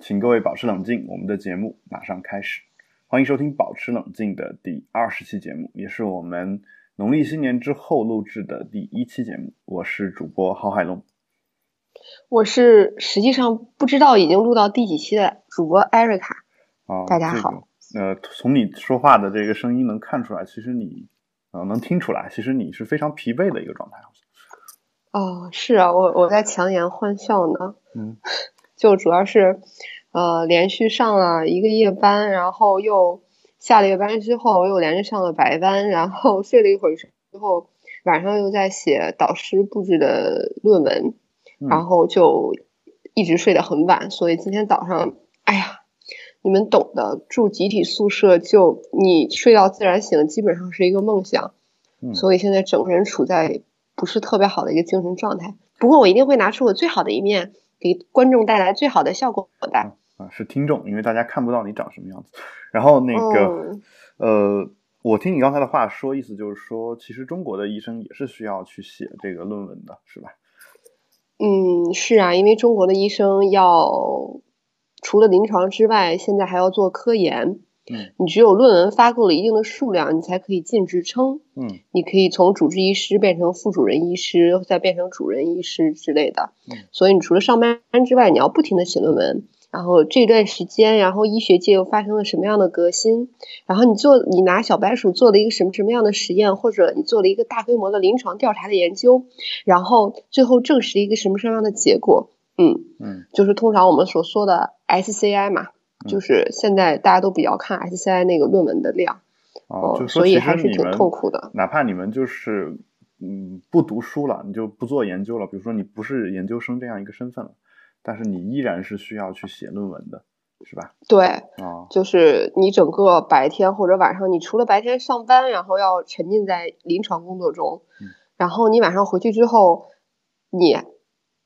请各位保持冷静，我们的节目马上开始。欢迎收听《保持冷静》的第二十期节目，也是我们农历新年之后录制的第一期节目。我是主播郝海龙，我是实际上不知道已经录到第几期的主播艾瑞卡。啊，大家好。呃，从你说话的这个声音能看出来，其实你呃能听出来，其实你是非常疲惫的一个状态。哦，是啊，我我在强颜欢笑呢。嗯。就主要是，呃，连续上了一个夜班，然后又下了夜班之后又连着上了白班，然后 睡了一会儿之后，晚上又在写导师布置的论文，然后就一直睡得很晚，所以今天早上，哎呀，你们懂的，住集体宿舍就你睡到自然醒，基本上是一个梦想，所以现在整个人处在不是特别好的一个精神状态。不过我一定会拿出我最好的一面。给观众带来最好的效果的啊，是听众，因为大家看不到你长什么样子。然后那个呃，我听你刚才的话说，意思就是说，其实中国的医生也是需要去写这个论文的，是吧？嗯，是啊，因为中国的医生要除了临床之外，现在还要做科研。嗯，你只有论文发够了一定的数量，你才可以进职称。嗯，你可以从主治医师变成副主任医师，再变成主任医师之类的。嗯，所以你除了上班之外，你要不停的写论文。然后这段时间，然后医学界又发生了什么样的革新？然后你做，你拿小白鼠做了一个什么什么样的实验，或者你做了一个大规模的临床调查的研究，然后最后证实一个什么什么样的结果？嗯嗯，就是通常我们所说的 SCI 嘛。就是现在大家都比较看 SCI 那个论文的量，哦，所以还是挺痛苦的。哪怕你们就是嗯不读书了，你就不做研究了，比如说你不是研究生这样一个身份了，但是你依然是需要去写论文的，是吧？对，啊，就是你整个白天或者晚上，你除了白天上班，然后要沉浸在临床工作中，然后你晚上回去之后，你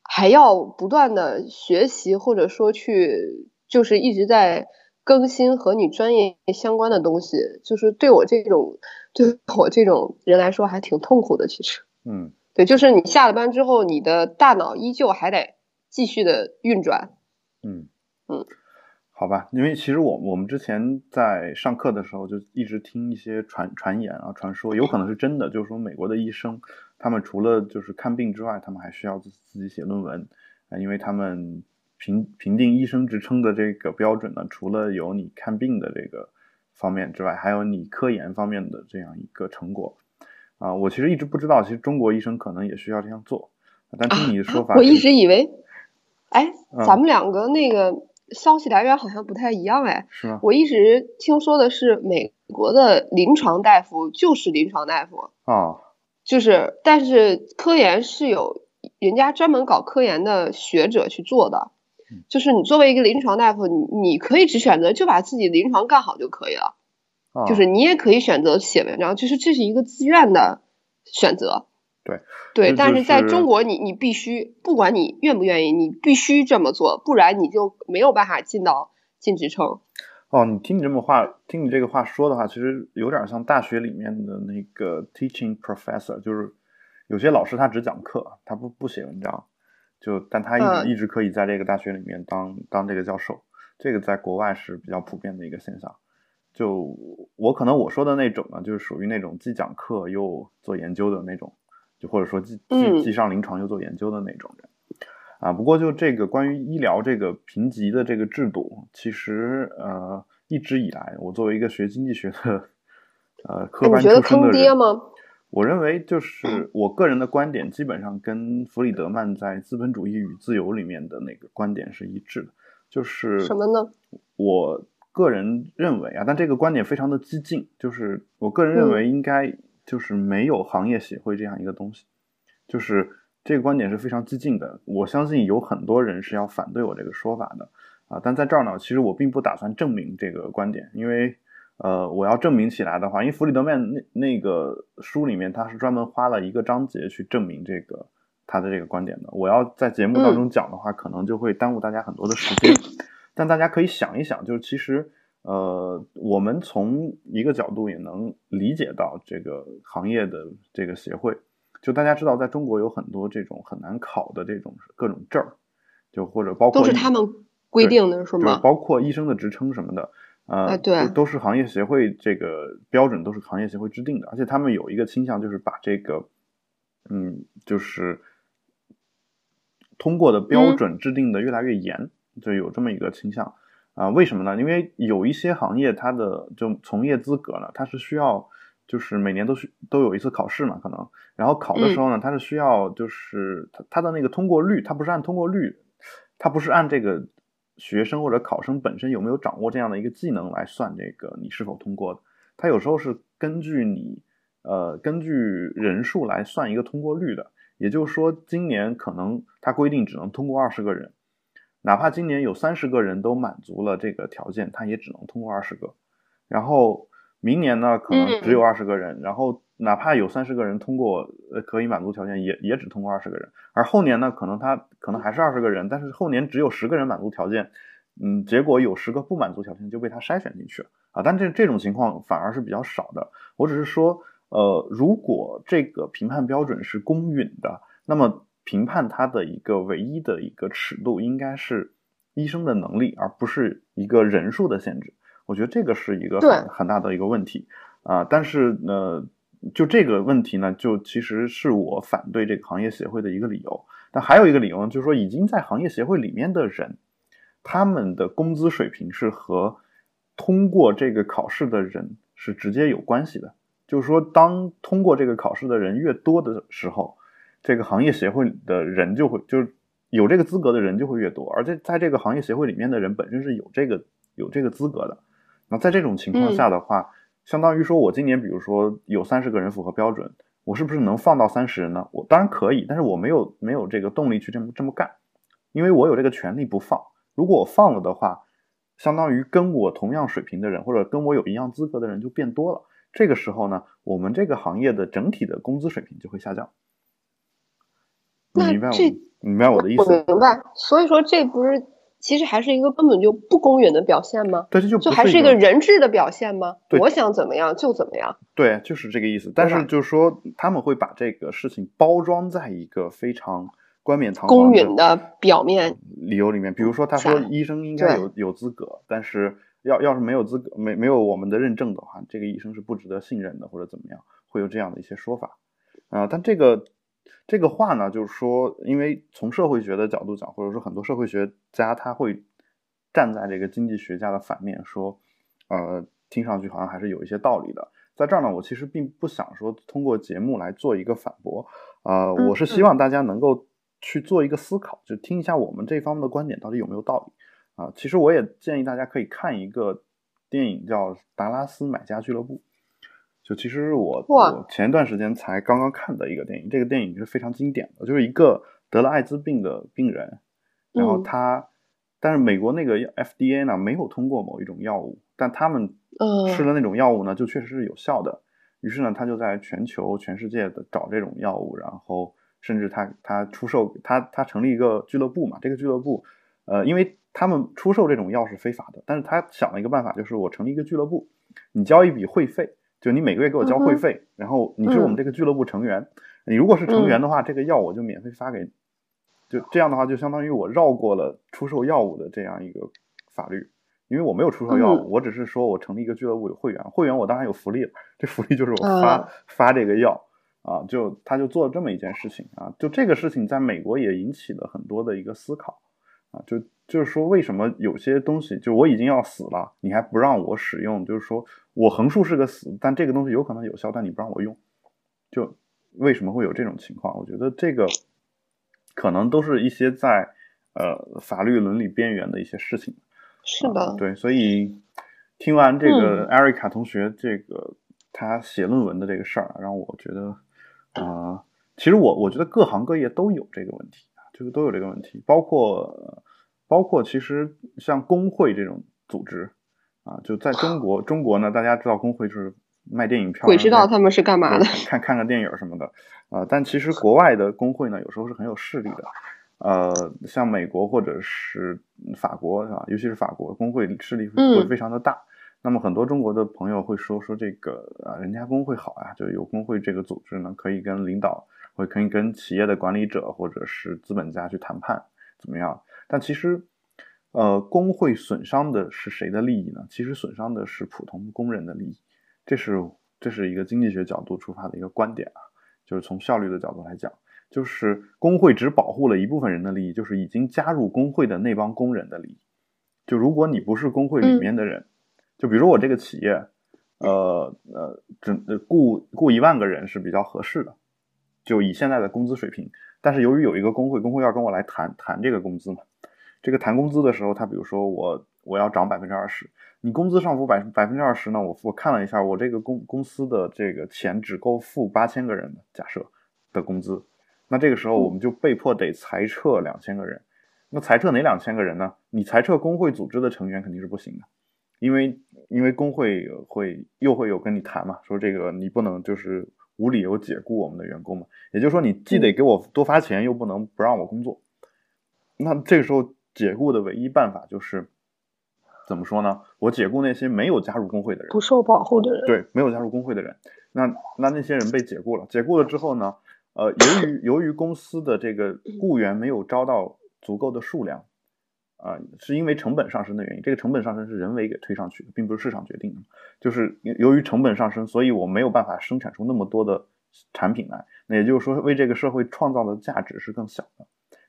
还要不断的学习，或者说去。就是一直在更新和你专业相关的东西，就是对我这种对我这种人来说还挺痛苦的。其实，嗯，对，就是你下了班之后，你的大脑依旧还得继续的运转。嗯嗯，好吧，因为其实我我们之前在上课的时候就一直听一些传传言啊传说，有可能是真的，就是说美国的医生他们除了就是看病之外，他们还需要自自己写论文啊，因为他们。评评定医生职称的这个标准呢，除了有你看病的这个方面之外，还有你科研方面的这样一个成果啊。我其实一直不知道，其实中国医生可能也需要这样做。但听你的说法，我一直以为，哎，咱们两个那个消息来源好像不太一样哎。是吗？我一直听说的是美国的临床大夫就是临床大夫啊，就是但是科研是有人家专门搞科研的学者去做的。就是你作为一个临床大夫，你你可以只选择就把自己临床干好就可以了，就是你也可以选择写文章，就是这是一个自愿的选择。对对，但是在中国，你你必须不管你愿不愿意，你必须这么做，不然你就没有办法进到进职称。哦，你听你这么话，听你这个话说的话，其实有点像大学里面的那个 teaching professor，就是有些老师他只讲课，他不不写文章。就，但他一直一直可以在这个大学里面当当这个教授，这个在国外是比较普遍的一个现象。就我可能我说的那种呢，就是属于那种既讲课又做研究的那种，就或者说既既既上临床又做研究的那种人。啊，不过就这个关于医疗这个评级的这个制度，其实呃一直以来，我作为一个学经济学的 呃科班出身的人。我认为，就是我个人的观点，基本上跟弗里德曼在《资本主义与自由》里面的那个观点是一致的。就是什么呢？我个人认为啊，但这个观点非常的激进。就是我个人认为，应该就是没有行业协会这样一个东西。就是这个观点是非常激进的。我相信有很多人是要反对我这个说法的啊。但在这儿呢，其实我并不打算证明这个观点，因为。呃，我要证明起来的话，因为弗里德曼那那个书里面，他是专门花了一个章节去证明这个他的这个观点的。我要在节目当中讲的话，可能就会耽误大家很多的时间。但大家可以想一想，就是其实，呃，我们从一个角度也能理解到这个行业的这个协会。就大家知道，在中国有很多这种很难考的这种各种证儿，就或者包括都是他们规定的是吗？包括医生的职称什么的，呃，对，都是行业协会这个标准，都是行业协会制定的。而且他们有一个倾向，就是把这个，嗯，就是通过的标准制定的越来越严，就有这么一个倾向。啊，为什么呢？因为有一些行业，它的就从业资格呢，它是需要，就是每年都需都有一次考试嘛，可能，然后考的时候呢，它是需要，就是它它的那个通过率，它不是按通过率，它不是按这个学生或者考生本身有没有掌握这样的一个技能来算这个你是否通过的，它有时候是根据你，呃，根据人数来算一个通过率的，也就是说，今年可能它规定只能通过二十个人。哪怕今年有三十个人都满足了这个条件，他也只能通过二十个。然后明年呢，可能只有二十个人。然后哪怕有三十个人通过，呃，可以满足条件，也也只通过二十个人。而后年呢，可能他可能还是二十个人，但是后年只有十个人满足条件，嗯，结果有十个不满足条件就被他筛选进去了啊。但这这种情况反而是比较少的。我只是说，呃，如果这个评判标准是公允的，那么。评判他的一个唯一的一个尺度应该是医生的能力，而不是一个人数的限制。我觉得这个是一个很很大的一个问题啊。但是呢，就这个问题呢，就其实是我反对这个行业协会的一个理由。但还有一个理由呢，就是说已经在行业协会里面的人，他们的工资水平是和通过这个考试的人是直接有关系的。就是说，当通过这个考试的人越多的时候。这个行业协会的人就会就是有这个资格的人就会越多，而且在这个行业协会里面的人本身是有这个有这个资格的。那在这种情况下的话，相当于说我今年比如说有三十个人符合标准，我是不是能放到三十人呢？我当然可以，但是我没有没有这个动力去这么这么干，因为我有这个权利不放。如果我放了的话，相当于跟我同样水平的人或者跟我有一样资格的人就变多了。这个时候呢，我们这个行业的整体的工资水平就会下降。你明白我明白我的意思？我明白。所以说，这不是其实还是一个根本就不公允的表现吗？对，这就就还是一个人质的表现吗？对，我想怎么样就怎么样。对，就是这个意思。但是就是说，他们会把这个事情包装在一个非常冠冕堂皇、公允的表面理由里面。比如说，他说医生应该有有资格，但是要要是没有资格、没没有我们的认证的话，这个医生是不值得信任的，或者怎么样，会有这样的一些说法啊。但这个。这个话呢，就是说，因为从社会学的角度讲，或者说很多社会学家他会站在这个经济学家的反面说，呃，听上去好像还是有一些道理的。在这儿呢，我其实并不想说通过节目来做一个反驳，呃，我是希望大家能够去做一个思考，就听一下我们这方面的观点到底有没有道理啊。其实我也建议大家可以看一个电影叫《达拉斯买家俱乐部》。就其实我我前一段时间才刚刚看的一个电影，这个电影是非常经典的，就是一个得了艾滋病的病人，然后他，但是美国那个 FDA 呢没有通过某一种药物，但他们吃的那种药物呢就确实是有效的，于是呢他就在全球全世界的找这种药物，然后甚至他他出售他他成立一个俱乐部嘛，这个俱乐部，呃，因为他们出售这种药是非法的，但是他想了一个办法，就是我成立一个俱乐部，你交一笔会费。就你每个月给我交会费，然后你是我们这个俱乐部成员，你如果是成员的话，这个药我就免费发给你，就这样的话就相当于我绕过了出售药物的这样一个法律，因为我没有出售药物，我只是说我成立一个俱乐部有会员，会员我当然有福利了，这福利就是我发发这个药啊，就他就做了这么一件事情啊，就这个事情在美国也引起了很多的一个思考啊，就。就是说，为什么有些东西就我已经要死了，你还不让我使用？就是说我横竖是个死，但这个东西有可能有效，但你不让我用，就为什么会有这种情况？我觉得这个可能都是一些在呃法律伦理边缘的一些事情。是的，对，所以听完这个艾瑞卡同学这个他写论文的这个事儿，让我觉得啊，其实我我觉得各行各业都有这个问题啊，就是都有这个问题，包括。包括其实像工会这种组织啊，就在中国，中国呢，大家知道工会就是卖电影票，鬼知道他们是干嘛的，看看个电影什么的啊。但其实国外的工会呢，有时候是很有势力的，呃，像美国或者是法国啊，尤其是法国工会势力会非常的大。那么很多中国的朋友会说说这个啊，人家工会好啊，就有工会这个组织呢，可以跟领导，会可以跟企业的管理者或者是资本家去谈判，怎么样？但其实，呃，工会损伤的是谁的利益呢？其实损伤的是普通工人的利益，这是这是一个经济学角度出发的一个观点啊，就是从效率的角度来讲，就是工会只保护了一部分人的利益，就是已经加入工会的那帮工人的利益。就如果你不是工会里面的人，就比如说我这个企业，呃呃，只雇雇一万个人是比较合适的，就以现在的工资水平。但是由于有一个工会，工会要跟我来谈谈这个工资嘛。这个谈工资的时候，他比如说我我要涨百分之二十，你工资上浮百百分之二十呢？我我看了一下，我这个公公司的这个钱只够付八千个人的假设的工资，那这个时候我们就被迫得裁撤两千个人。那裁撤哪两千个人呢？你裁撤工会组织的成员肯定是不行的，因为因为工会会又会有跟你谈嘛，说这个你不能就是无理由解雇我们的员工嘛。也就是说，你既得给我多发钱，又不能不让我工作。那这个时候。解雇的唯一办法就是怎么说呢？我解雇那些没有加入工会的人，不受保护的人。对，没有加入工会的人。那那那些人被解雇了。解雇了之后呢？呃，由于由于公司的这个雇员没有招到足够的数量，啊，是因为成本上升的原因。这个成本上升是人为给推上去的，并不是市场决定的。就是由于成本上升，所以我没有办法生产出那么多的产品来。那也就是说，为这个社会创造的价值是更小的。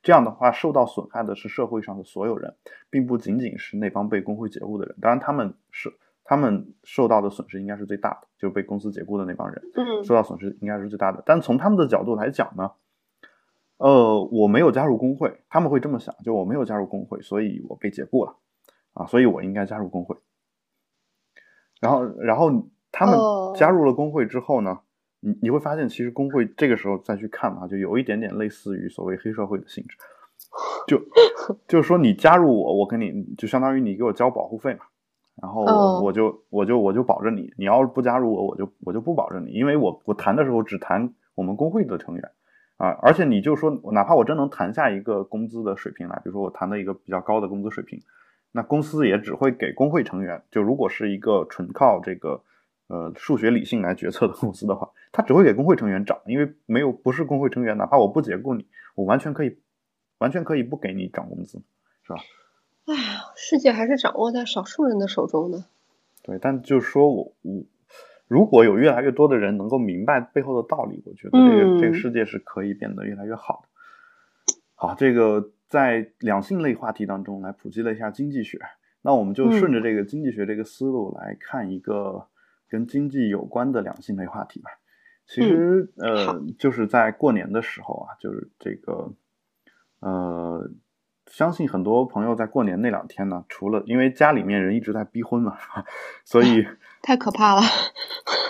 这样的话，受到损害的是社会上的所有人，并不仅仅是那帮被工会解雇的人。当然，他们是他们受到的损失应该是最大的，就被公司解雇的那帮人，嗯，受到损失应该是最大的。但从他们的角度来讲呢，呃，我没有加入工会，他们会这么想，就我没有加入工会，所以我被解雇了，啊，所以我应该加入工会。然后，然后他们加入了工会之后呢？你你会发现，其实工会这个时候再去看的话，就有一点点类似于所谓黑社会的性质，就 就是说你加入我，我跟你就相当于你给我交保护费嘛，然后我就我就我就保着你，你要是不加入我，我就我就不保证你，因为我我谈的时候只谈我们工会的成员啊，而且你就说哪怕我真能谈下一个工资的水平来，比如说我谈的一个比较高的工资水平，那公司也只会给工会成员，就如果是一个纯靠这个。呃，数学理性来决策的公司的话，他只会给工会成员涨，因为没有不是工会成员，哪怕我不解雇你，我完全可以，完全可以不给你涨工资，是吧？哎呀，世界还是掌握在少数人的手中的。对，但就是说我我，如果有越来越多的人能够明白背后的道理，我觉得这个这个世界是可以变得越来越好的。好，这个在两性类话题当中来普及了一下经济学，那我们就顺着这个经济学这个思路来看一个。跟经济有关的两性类话题吧，其实呃，就是在过年的时候啊，就是这个呃，相信很多朋友在过年那两天呢，除了因为家里面人一直在逼婚嘛，所以 太可怕了，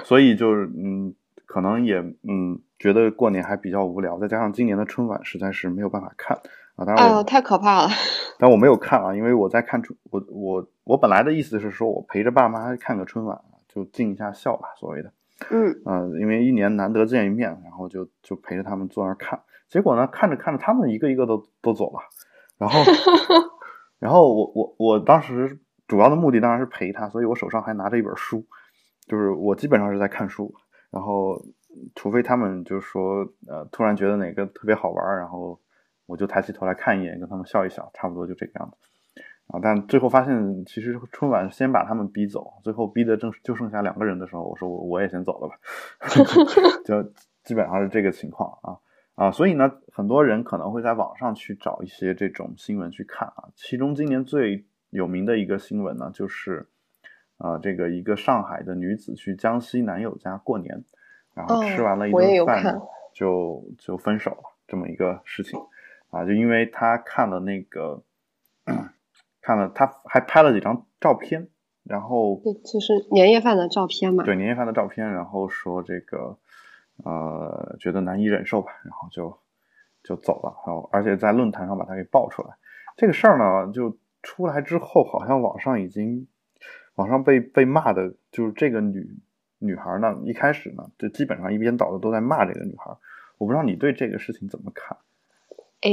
所以就是嗯，可能也嗯，觉得过年还比较无聊，再加上今年的春晚实在是没有办法看啊，当然我太可怕了，但我没有看啊，因为我在看春，我我我本来的意思是说我陪着爸妈看个春晚。就尽一下孝吧，所谓的，嗯。呃，因为一年难得见一面，然后就就陪着他们坐那儿看，结果呢，看着看着，他们一个一个都都走了，然后，然后我我我当时主要的目的当然是陪他，所以我手上还拿着一本书，就是我基本上是在看书，然后除非他们就是说呃突然觉得哪个特别好玩，然后我就抬起头来看一眼，跟他们笑一笑，差不多就这个样子。啊！但最后发现，其实春晚先把他们逼走，最后逼的正就剩下两个人的时候，我说我我也先走了吧，就基本上是这个情况啊啊！所以呢，很多人可能会在网上去找一些这种新闻去看啊。其中今年最有名的一个新闻呢，就是啊，这个一个上海的女子去江西男友家过年，然后吃完了一顿饭就就分手了，这么一个事情啊，就因为她看了那个。看了，他还拍了几张照片，然后对，就是年夜饭的照片嘛。对，年夜饭的照片，然后说这个，呃，觉得难以忍受吧，然后就就走了。然后，而且在论坛上把他给爆出来。这个事儿呢，就出来之后，好像网上已经，网上被被骂的，就是这个女女孩呢，一开始呢，就基本上一边倒的都在骂这个女孩。我不知道你对这个事情怎么看？哎，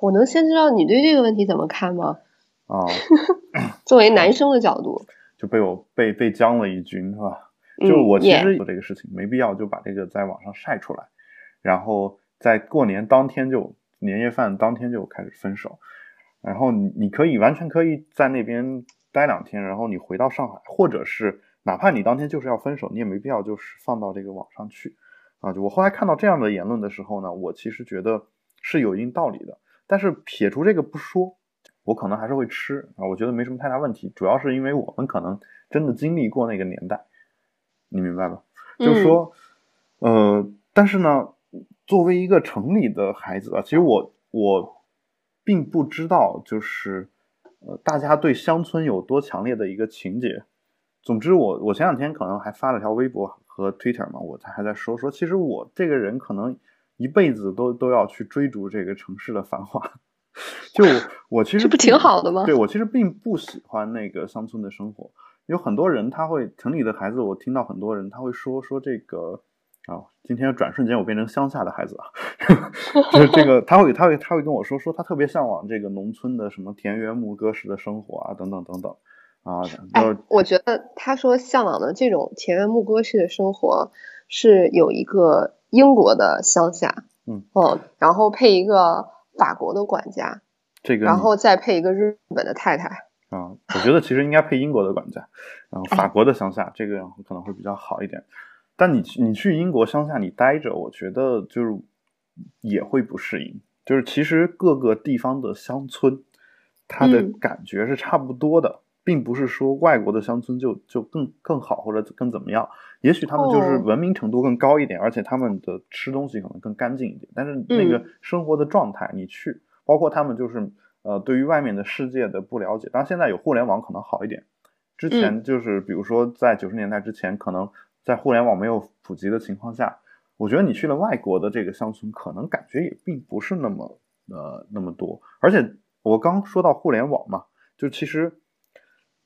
我能先知道你对这个问题怎么看吗？啊，作为男生的角度，就被我被被将了一军，是吧？就我其实做这个事情没必要就把这个在网上晒出来，然后在过年当天就年夜饭当天就开始分手，然后你你可以完全可以在那边待两天，然后你回到上海，或者是哪怕你当天就是要分手，你也没必要就是放到这个网上去啊。就我后来看到这样的言论的时候呢，我其实觉得是有一定道理的。但是撇除这个不说，我可能还是会吃啊，我觉得没什么太大问题。主要是因为我们可能真的经历过那个年代，你明白吧？就是说，呃，但是呢，作为一个城里的孩子啊，其实我我。并不知道，就是呃，大家对乡村有多强烈的一个情节。总之，我我前两天可能还发了条微博和 Twitter 嘛，我才还在说说，其实我这个人可能一辈子都都要去追逐这个城市的繁华。就我其实这不挺好的吗？对我其实并不喜欢那个乡村的生活。有很多人他会城里的孩子，我听到很多人他会说说这个。啊，今天转瞬间我变成乡下的孩子啊，就是这个他会他会他会跟我说说他特别向往这个农村的什么田园牧歌式的生活啊等等等等啊。哎，我觉得他说向往的这种田园牧歌式的生活是有一个英国的乡下，嗯哦，然后配一个法国的管家，这个然后再配一个日本的太太啊。我觉得其实应该配英国的管家，然后法国的乡下这个可能会比较好一点。但你你去英国乡下你待着，我觉得就是也会不适应。就是其实各个地方的乡村，它的感觉是差不多的，并不是说外国的乡村就就更更好或者更怎么样。也许他们就是文明程度更高一点，而且他们的吃东西可能更干净一点。但是那个生活的状态，你去，包括他们就是呃对于外面的世界的不了解。当然现在有互联网可能好一点，之前就是比如说在九十年代之前可能。在互联网没有普及的情况下，我觉得你去了外国的这个乡村，可能感觉也并不是那么呃那么多。而且我刚说到互联网嘛，就其实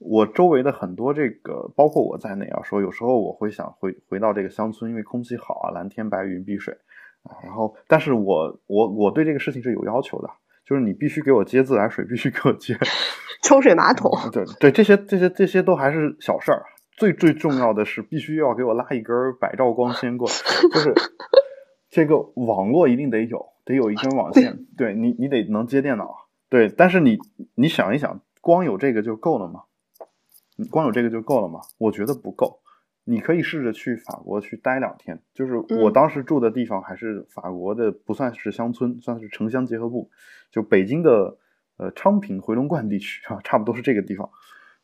我周围的很多这个，包括我在内啊，说有时候我会想回回到这个乡村，因为空气好啊，蓝天白云碧水啊。然后，但是我我我对这个事情是有要求的，就是你必须给我接自来水，必须给我接 抽水马桶。对对，这些这些这些都还是小事儿。最最重要的是，必须要给我拉一根百兆光纤过来，就是 这个网络一定得有，得有一根网线。对你，你得能接电脑。对，但是你你想一想，光有这个就够了吗？光有这个就够了吗？我觉得不够。你可以试着去法国去待两天，就是我当时住的地方还是法国的，不算是乡村，算是城乡结合部，就北京的呃昌平回龙观地区啊，差不多是这个地方。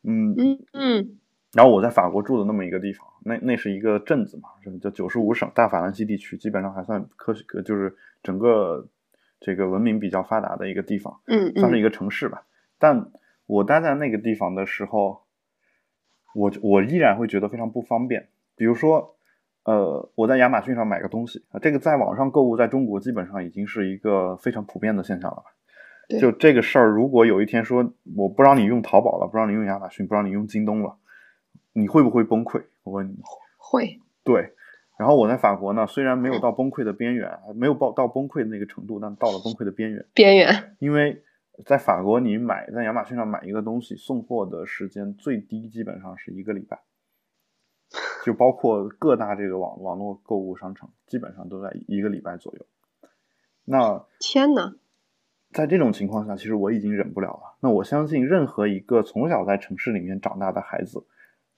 嗯嗯嗯。然后我在法国住的那么一个地方，那那是一个镇子嘛，叫九十五省大法兰西地区，基本上还算科学，就是整个这个文明比较发达的一个地方，嗯，算是一个城市吧。但我待在那个地方的时候，我我依然会觉得非常不方便。比如说，呃，我在亚马逊上买个东西啊，这个在网上购物在中国基本上已经是一个非常普遍的现象了吧？就这个事儿，如果有一天说我不让你用淘宝了，不让你用亚马逊，不让你用京东了。你会不会崩溃？我问你，会。对，然后我在法国呢，虽然没有到崩溃的边缘，没有到到崩溃的那个程度，但到了崩溃的边缘。边缘。因为在法国，你买在亚马逊上买一个东西，送货的时间最低基本上是一个礼拜，就包括各大这个网网络购物商城，基本上都在一个礼拜左右。那天呐，在这种情况下，其实我已经忍不了了。那我相信，任何一个从小在城市里面长大的孩子。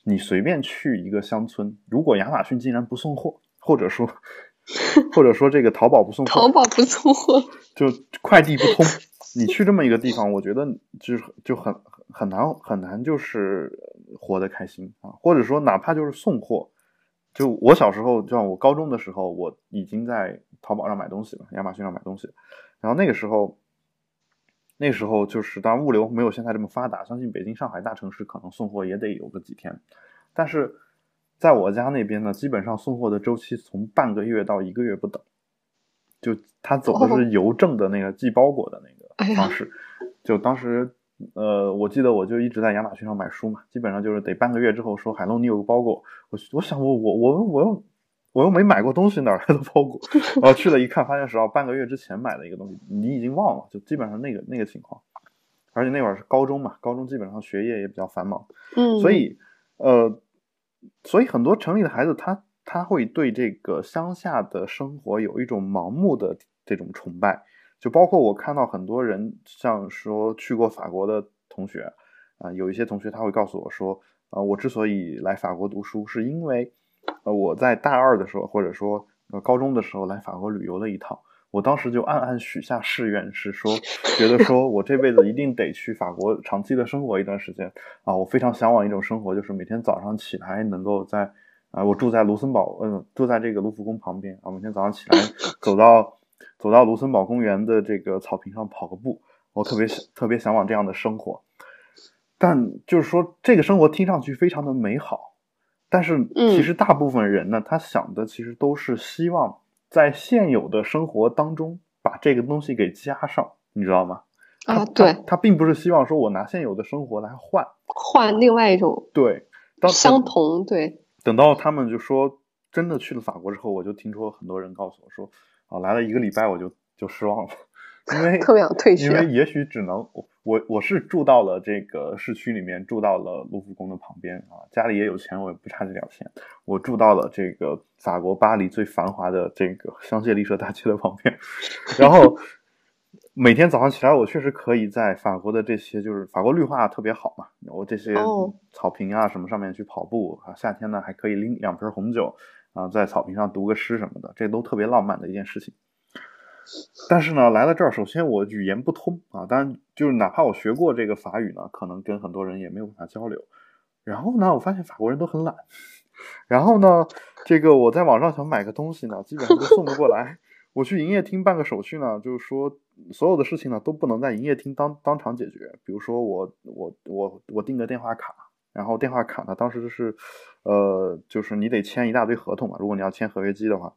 你随便去一个乡村，如果亚马逊竟然不送货，或者说，或者说这个淘宝不送货，淘宝不送货，就快递不通，你去这么一个地方，我觉得就是就很很难很难，就是活得开心啊。或者说，哪怕就是送货，就我小时候，就像我高中的时候，我已经在淘宝上买东西了，亚马逊上买东西，然后那个时候。那时候就是，当然物流没有现在这么发达，相信北京、上海大城市可能送货也得有个几天，但是在我家那边呢，基本上送货的周期从半个月到一个月不等，就他走的是邮政的那个寄包裹的那个方式，就当时呃，我记得我就一直在亚马逊上买书嘛，基本上就是得半个月之后说海龙你有个包裹，我我想我我我我又。我又没买过东西，哪来的包裹？然后去了一看，发现是半个月之前买的一个东西，你已经忘了，就基本上那个那个情况。而且那会儿是高中嘛，高中基本上学业也比较繁忙，嗯，所以呃，所以很多城里的孩子，他他会对这个乡下的生活有一种盲目的这种崇拜，就包括我看到很多人，像说去过法国的同学啊，有一些同学他会告诉我说，呃，我之所以来法国读书，是因为呃我在大二的时候，或者说呃高中的时候来法国旅游了一趟。我当时就暗暗许下誓愿，是说，觉得说我这辈子一定得去法国长期的生活一段时间啊！我非常向往一种生活，就是每天早上起来能够在啊，我住在卢森堡，嗯，住在这个卢浮宫旁边啊，每天早上起来走到走到卢森堡公园的这个草坪上跑个步，我特别特别向往这样的生活。但就是说，这个生活听上去非常的美好，但是其实大部分人呢，他想的其实都是希望。在现有的生活当中，把这个东西给加上，你知道吗？啊，对，他并不是希望说我拿现有的生活来换换另外一种对相同对。等到他们就说真的去了法国之后，我就听说很多人告诉我说啊，来了一个礼拜我就就失望了。因为 特别想退学，因为也许只能我我是住到了这个市区里面，住到了卢浮宫的旁边啊，家里也有钱，我也不差这点钱。我住到了这个法国巴黎最繁华的这个香榭丽舍大街的旁边，然后 每天早上起来，我确实可以在法国的这些就是法国绿化特别好嘛，我这些草坪啊什么上面去跑步啊，夏天呢还可以拎两瓶红酒啊，在草坪上读个诗什么的，这都特别浪漫的一件事情。但是呢，来到这儿，首先我语言不通啊，当然就是哪怕我学过这个法语呢，可能跟很多人也没有办法交流。然后呢，我发现法国人都很懒。然后呢，这个我在网上想买个东西呢，基本上都送不过来。我去营业厅办个手续呢，就是说所有的事情呢都不能在营业厅当当场解决。比如说我我我我订个电话卡，然后电话卡呢当时是，呃，就是你得签一大堆合同嘛，如果你要签合约机的话。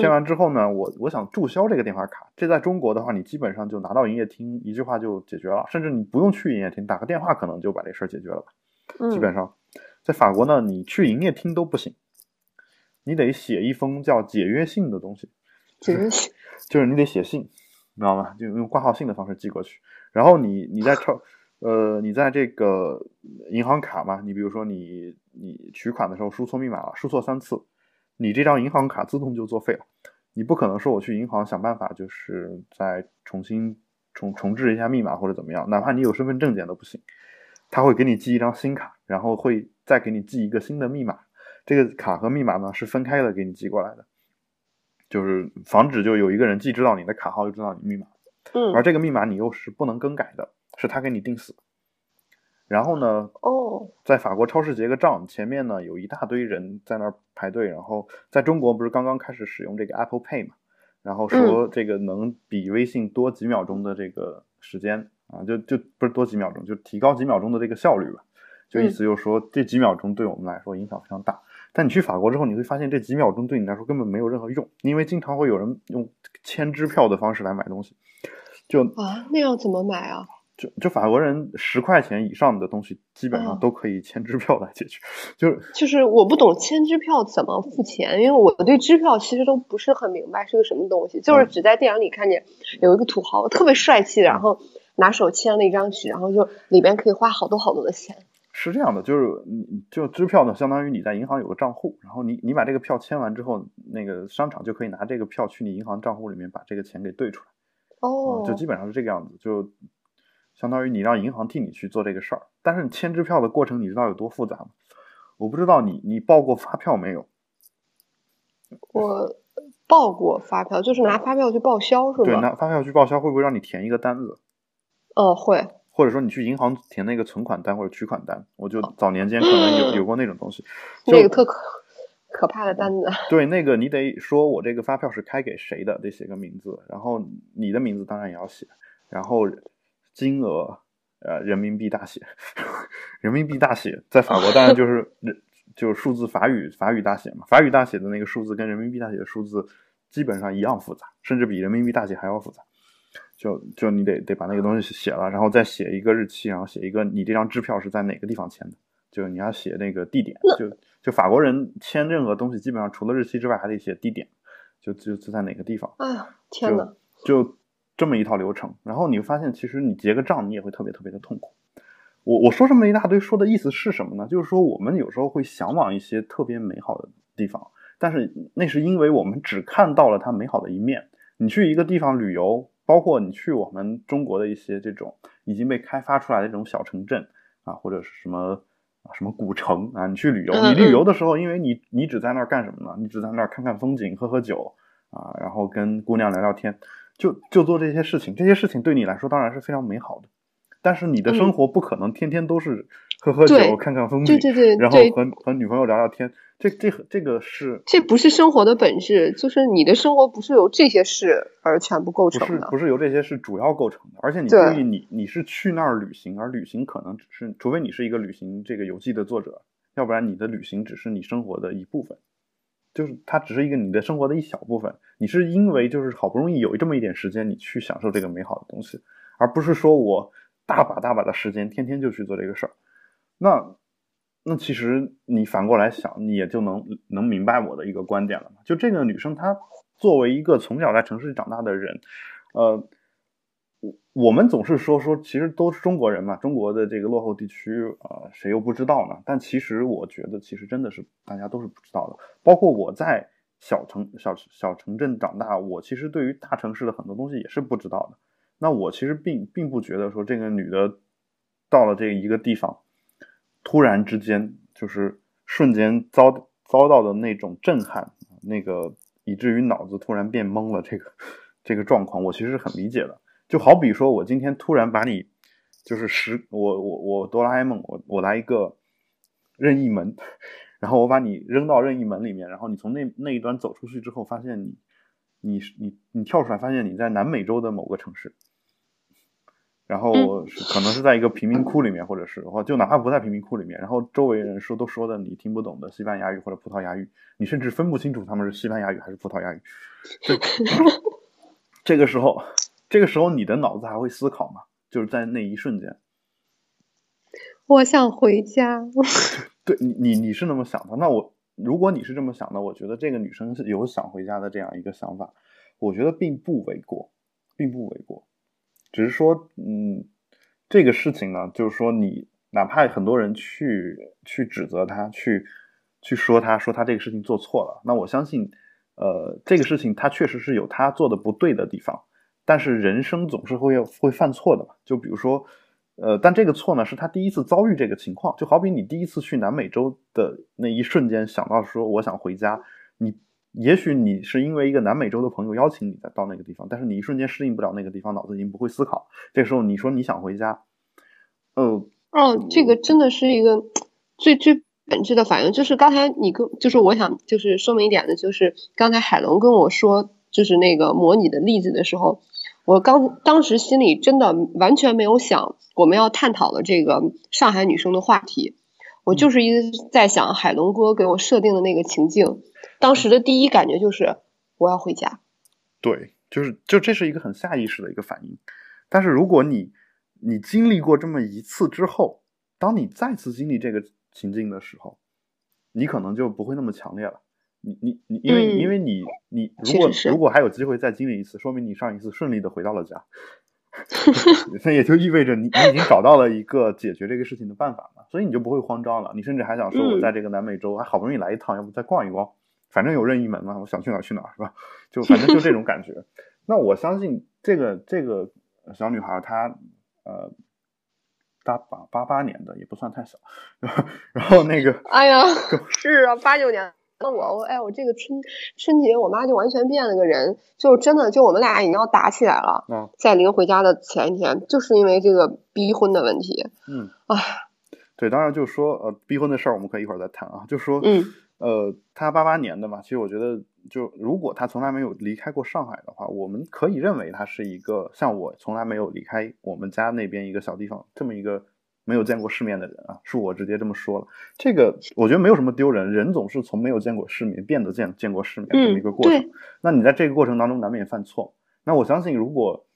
签完之后呢，我我想注销这个电话卡。这在中国的话，你基本上就拿到营业厅，一句话就解决了，甚至你不用去营业厅，打个电话可能就把这事儿解决了吧。基本上，在法国呢，你去营业厅都不行，你得写一封叫解约信的东西。解约信就是你得写信，你知道吗？就用挂号信的方式寄过去。然后你你在超呃，你在这个银行卡嘛，你比如说你你取款的时候输错密码了，输错三次。你这张银行卡自动就作废了，你不可能说我去银行想办法，就是再重新重重置一下密码或者怎么样，哪怕你有身份证件都不行，他会给你寄一张新卡，然后会再给你寄一个新的密码，这个卡和密码呢是分开的给你寄过来的，就是防止就有一个人既知道你的卡号又知道你密码，嗯，而这个密码你又是不能更改的，是他给你定死。然后呢？哦，在法国超市结个账，前面呢有一大堆人在那儿排队。然后在中国不是刚刚开始使用这个 Apple Pay 嘛？然后说这个能比微信多几秒钟的这个时间啊，就就不是多几秒钟，就提高几秒钟的这个效率吧。就意思就是说，这几秒钟对我们来说影响非常大。但你去法国之后，你会发现这几秒钟对你来说根本没有任何用，因为经常会有人用签支票的方式来买东西。就啊，那要怎么买啊？就就法国人十块钱以上的东西基本上都可以签支票来解决，就是就是我不懂签支票怎么付钱，因为我对支票其实都不是很明白是个什么东西，就是只在电影里看见有一个土豪特别帅气，然后拿手签了一张纸，然后就里边可以花好多好多的钱。是这样的，就是你就支票呢，相当于你在银行有个账户，然后你你把这个票签完之后，那个商场就可以拿这个票去你银行账户里面把这个钱给兑出来。哦，就基本上是这个样子，就。相当于你让银行替你去做这个事儿，但是你签支票的过程你知道有多复杂吗？我不知道你你报过发票没有？我报过发票，就是拿发票去报销是吗？对，拿发票去报销会不会让你填一个单子？哦，会。或者说你去银行填那个存款单或者取款单，我就早年间可能有 有过那种东西，那个特可可怕的单子。对，那个你得说我这个发票是开给谁的，得写个名字，然后你的名字当然也要写，然后。金额，呃，人民币大写，人民币大写，在法国当然就是人，就是数字法语法语大写嘛，法语大写的那个数字跟人民币大写的数字基本上一样复杂，甚至比人民币大写还要复杂。就就你得得把那个东西写了，然后再写一个日期，然后写一个你这张支票是在哪个地方签的，就你要写那个地点，就就法国人签任何东西基本上除了日期之外还得写地点，就就就在哪个地方。哎呀，天呐，就。这么一套流程，然后你会发现，其实你结个账，你也会特别特别的痛苦。我我说这么一大堆，说的意思是什么呢？就是说，我们有时候会向往一些特别美好的地方，但是那是因为我们只看到了它美好的一面。你去一个地方旅游，包包括你去我们中国的一些这种已经被开发出来的这种小城镇啊，或者是什么啊什么古城啊，你去旅游，你旅游的时候，因为你你只在那儿干什么呢？你只在那儿看看风景，喝喝酒啊，然后跟姑娘聊聊天，就就做这些事情。这些事情对你来说当然是非常美好的，但是你的生活不可能天天都是喝喝酒、看看风景，对对对，然后和和女朋友聊聊天。这这这个是，这不是生活的本质，就是你的生活不是由这些事而全部构成的，不是由这些事主要构成的。而且你注意，你你是去那儿旅行，而旅行可能只是，除非你是一个旅行这个游记的作者，要不然你的旅行只是你生活的一部分，就是它只是一个你的生活的一小部分。你是因为就是好不容易有这么一点时间，你去享受这个美好的东西，而不是说我大把大把的时间天天就去做这个事儿，那。那其实你反过来想，你也就能能明白我的一个观点了嘛。就这个女生，她作为一个从小在城市里长大的人，呃，我我们总是说说，其实都是中国人嘛，中国的这个落后地区啊，谁又不知道呢？但其实我觉得，其实真的是大家都是不知道的。包括我在小城小小城镇长大，我其实对于大城市的很多东西也是不知道的。那我其实并并不觉得说这个女的到了这一个地方。突然之间，就是瞬间遭遭到的那种震撼，那个以至于脑子突然变懵了，这个这个状况，我其实是很理解的。就好比说，我今天突然把你，就是十，我我我哆啦 A 梦，我我来一个任意门，然后我把你扔到任意门里面，然后你从那那一端走出去之后，发现你你你你跳出来，发现你在南美洲的某个城市。然后是可能是在一个贫民窟里面，或者是或就哪怕不在贫民窟里面，然后周围人说都说的你听不懂的西班牙语或者葡萄牙语，你甚至分不清楚他们是西班牙语还是葡萄牙语。这 这个时候，这个时候你的脑子还会思考吗？就是在那一瞬间，我想回家。对你，你你是那么想的。那我如果你是这么想的，我觉得这个女生是有想回家的这样一个想法，我觉得并不为过，并不为过。只是说，嗯，这个事情呢，就是说，你哪怕很多人去去指责他，去去说他，说他这个事情做错了，那我相信，呃，这个事情他确实是有他做的不对的地方。但是人生总是会会犯错的嘛，就比如说，呃，但这个错呢，是他第一次遭遇这个情况，就好比你第一次去南美洲的那一瞬间想到说我想回家，你。也许你是因为一个南美洲的朋友邀请你再到那个地方，但是你一瞬间适应不了那个地方，脑子已经不会思考。这时候你说你想回家，哦哦，这个真的是一个最最本质的反应。就是刚才你跟，就是我想就是说明一点的，就是刚才海龙跟我说，就是那个模拟的例子的时候，我刚当时心里真的完全没有想我们要探讨的这个上海女生的话题，我就是一直在想海龙哥给我设定的那个情境。当时的第一感觉就是我要回家，对，就是就这是一个很下意识的一个反应。但是如果你你经历过这么一次之后，当你再次经历这个情境的时候，你可能就不会那么强烈了。你你你，因为因为你你如果如果还有机会再经历一次，说明你上一次顺利的回到了家，那也就意味着你你已经找到了一个解决这个事情的办法了，所以你就不会慌张了。你甚至还想说，我在这个南美洲还好不容易来一趟，要不再逛一逛。反正有任意门嘛，我想去哪儿去哪儿，是吧？就反正就这种感觉。那我相信这个这个小女孩她呃八八八八年的也不算太小，然后那个哎呀是啊八九年那我我哎我这个春春节我妈就完全变了个人，就真的就我们俩已经要打起来了。嗯，在临回家的前一天，就是因为这个逼婚的问题。嗯，哎，对，当然就是说呃逼婚的事儿我们可以一会儿再谈啊，就说嗯。呃，他八八年的嘛，其实我觉得，就如果他从来没有离开过上海的话，我们可以认为他是一个像我从来没有离开我们家那边一个小地方这么一个没有见过世面的人啊，恕我直接这么说了。这个我觉得没有什么丢人，人总是从没有见过世面变得见见过世面这么一个过程。那你在这个过程当中难免犯错。那我相信，如果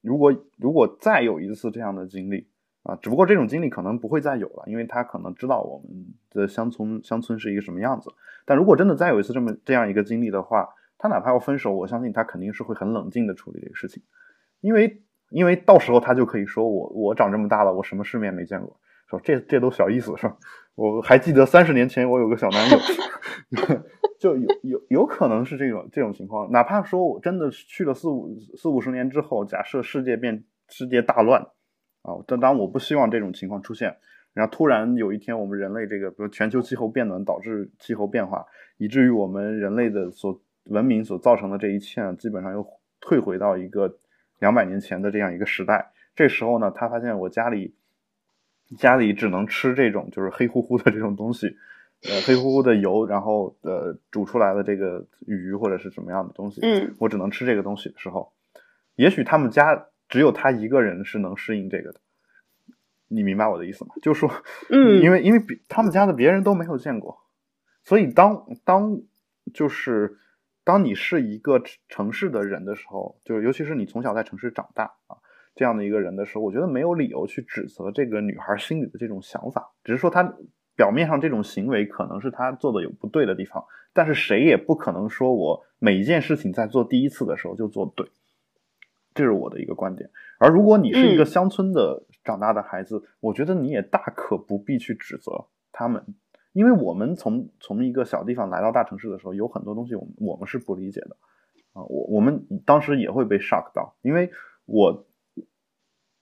如果如果再有一次这样的经历。啊，只不过这种经历可能不会再有了，因为他可能知道我们的乡村乡村是一个什么样子。但如果真的再有一次这么这样一个经历的话，他哪怕要分手，我相信他肯定是会很冷静的处理这个事情，因为因为到时候他就可以说我我长这么大了，我什么世面没见过，说这这都小意思是吧？我还记得三十年前我有个小男友，就有有有可能是这种这种情况。哪怕说我真的去了四五四五十年之后，假设世界变世界大乱啊，但当然我不希望这种情况出现。然后突然有一天，我们人类这个，比如全球气候变暖导致气候变化，以至于我们人类的所文明所造成的这一切，基本上又退回到一个两百年前的这样一个时代。这时候呢，他发现我家里家里只能吃这种就是黑乎乎的这种东西，呃，黑乎乎的油，然后呃煮出来的这个鱼或者是什么样的东西，嗯，我只能吃这个东西的时候，也许他们家只有他一个人是能适应这个的。你明白我的意思吗？就是说，嗯，因为因为别他们家的别人都没有见过，所以当当就是当你是一个城市的人的时候，就是尤其是你从小在城市长大啊这样的一个人的时候，我觉得没有理由去指责这个女孩心里的这种想法，只是说她表面上这种行为可能是她做的有不对的地方，但是谁也不可能说我每一件事情在做第一次的时候就做对，这是我的一个观点。而如果你是一个乡村的。长大的孩子，我觉得你也大可不必去指责他们，因为我们从从一个小地方来到大城市的时候，有很多东西我们我们是不理解的啊。我我们当时也会被 shock 到，因为我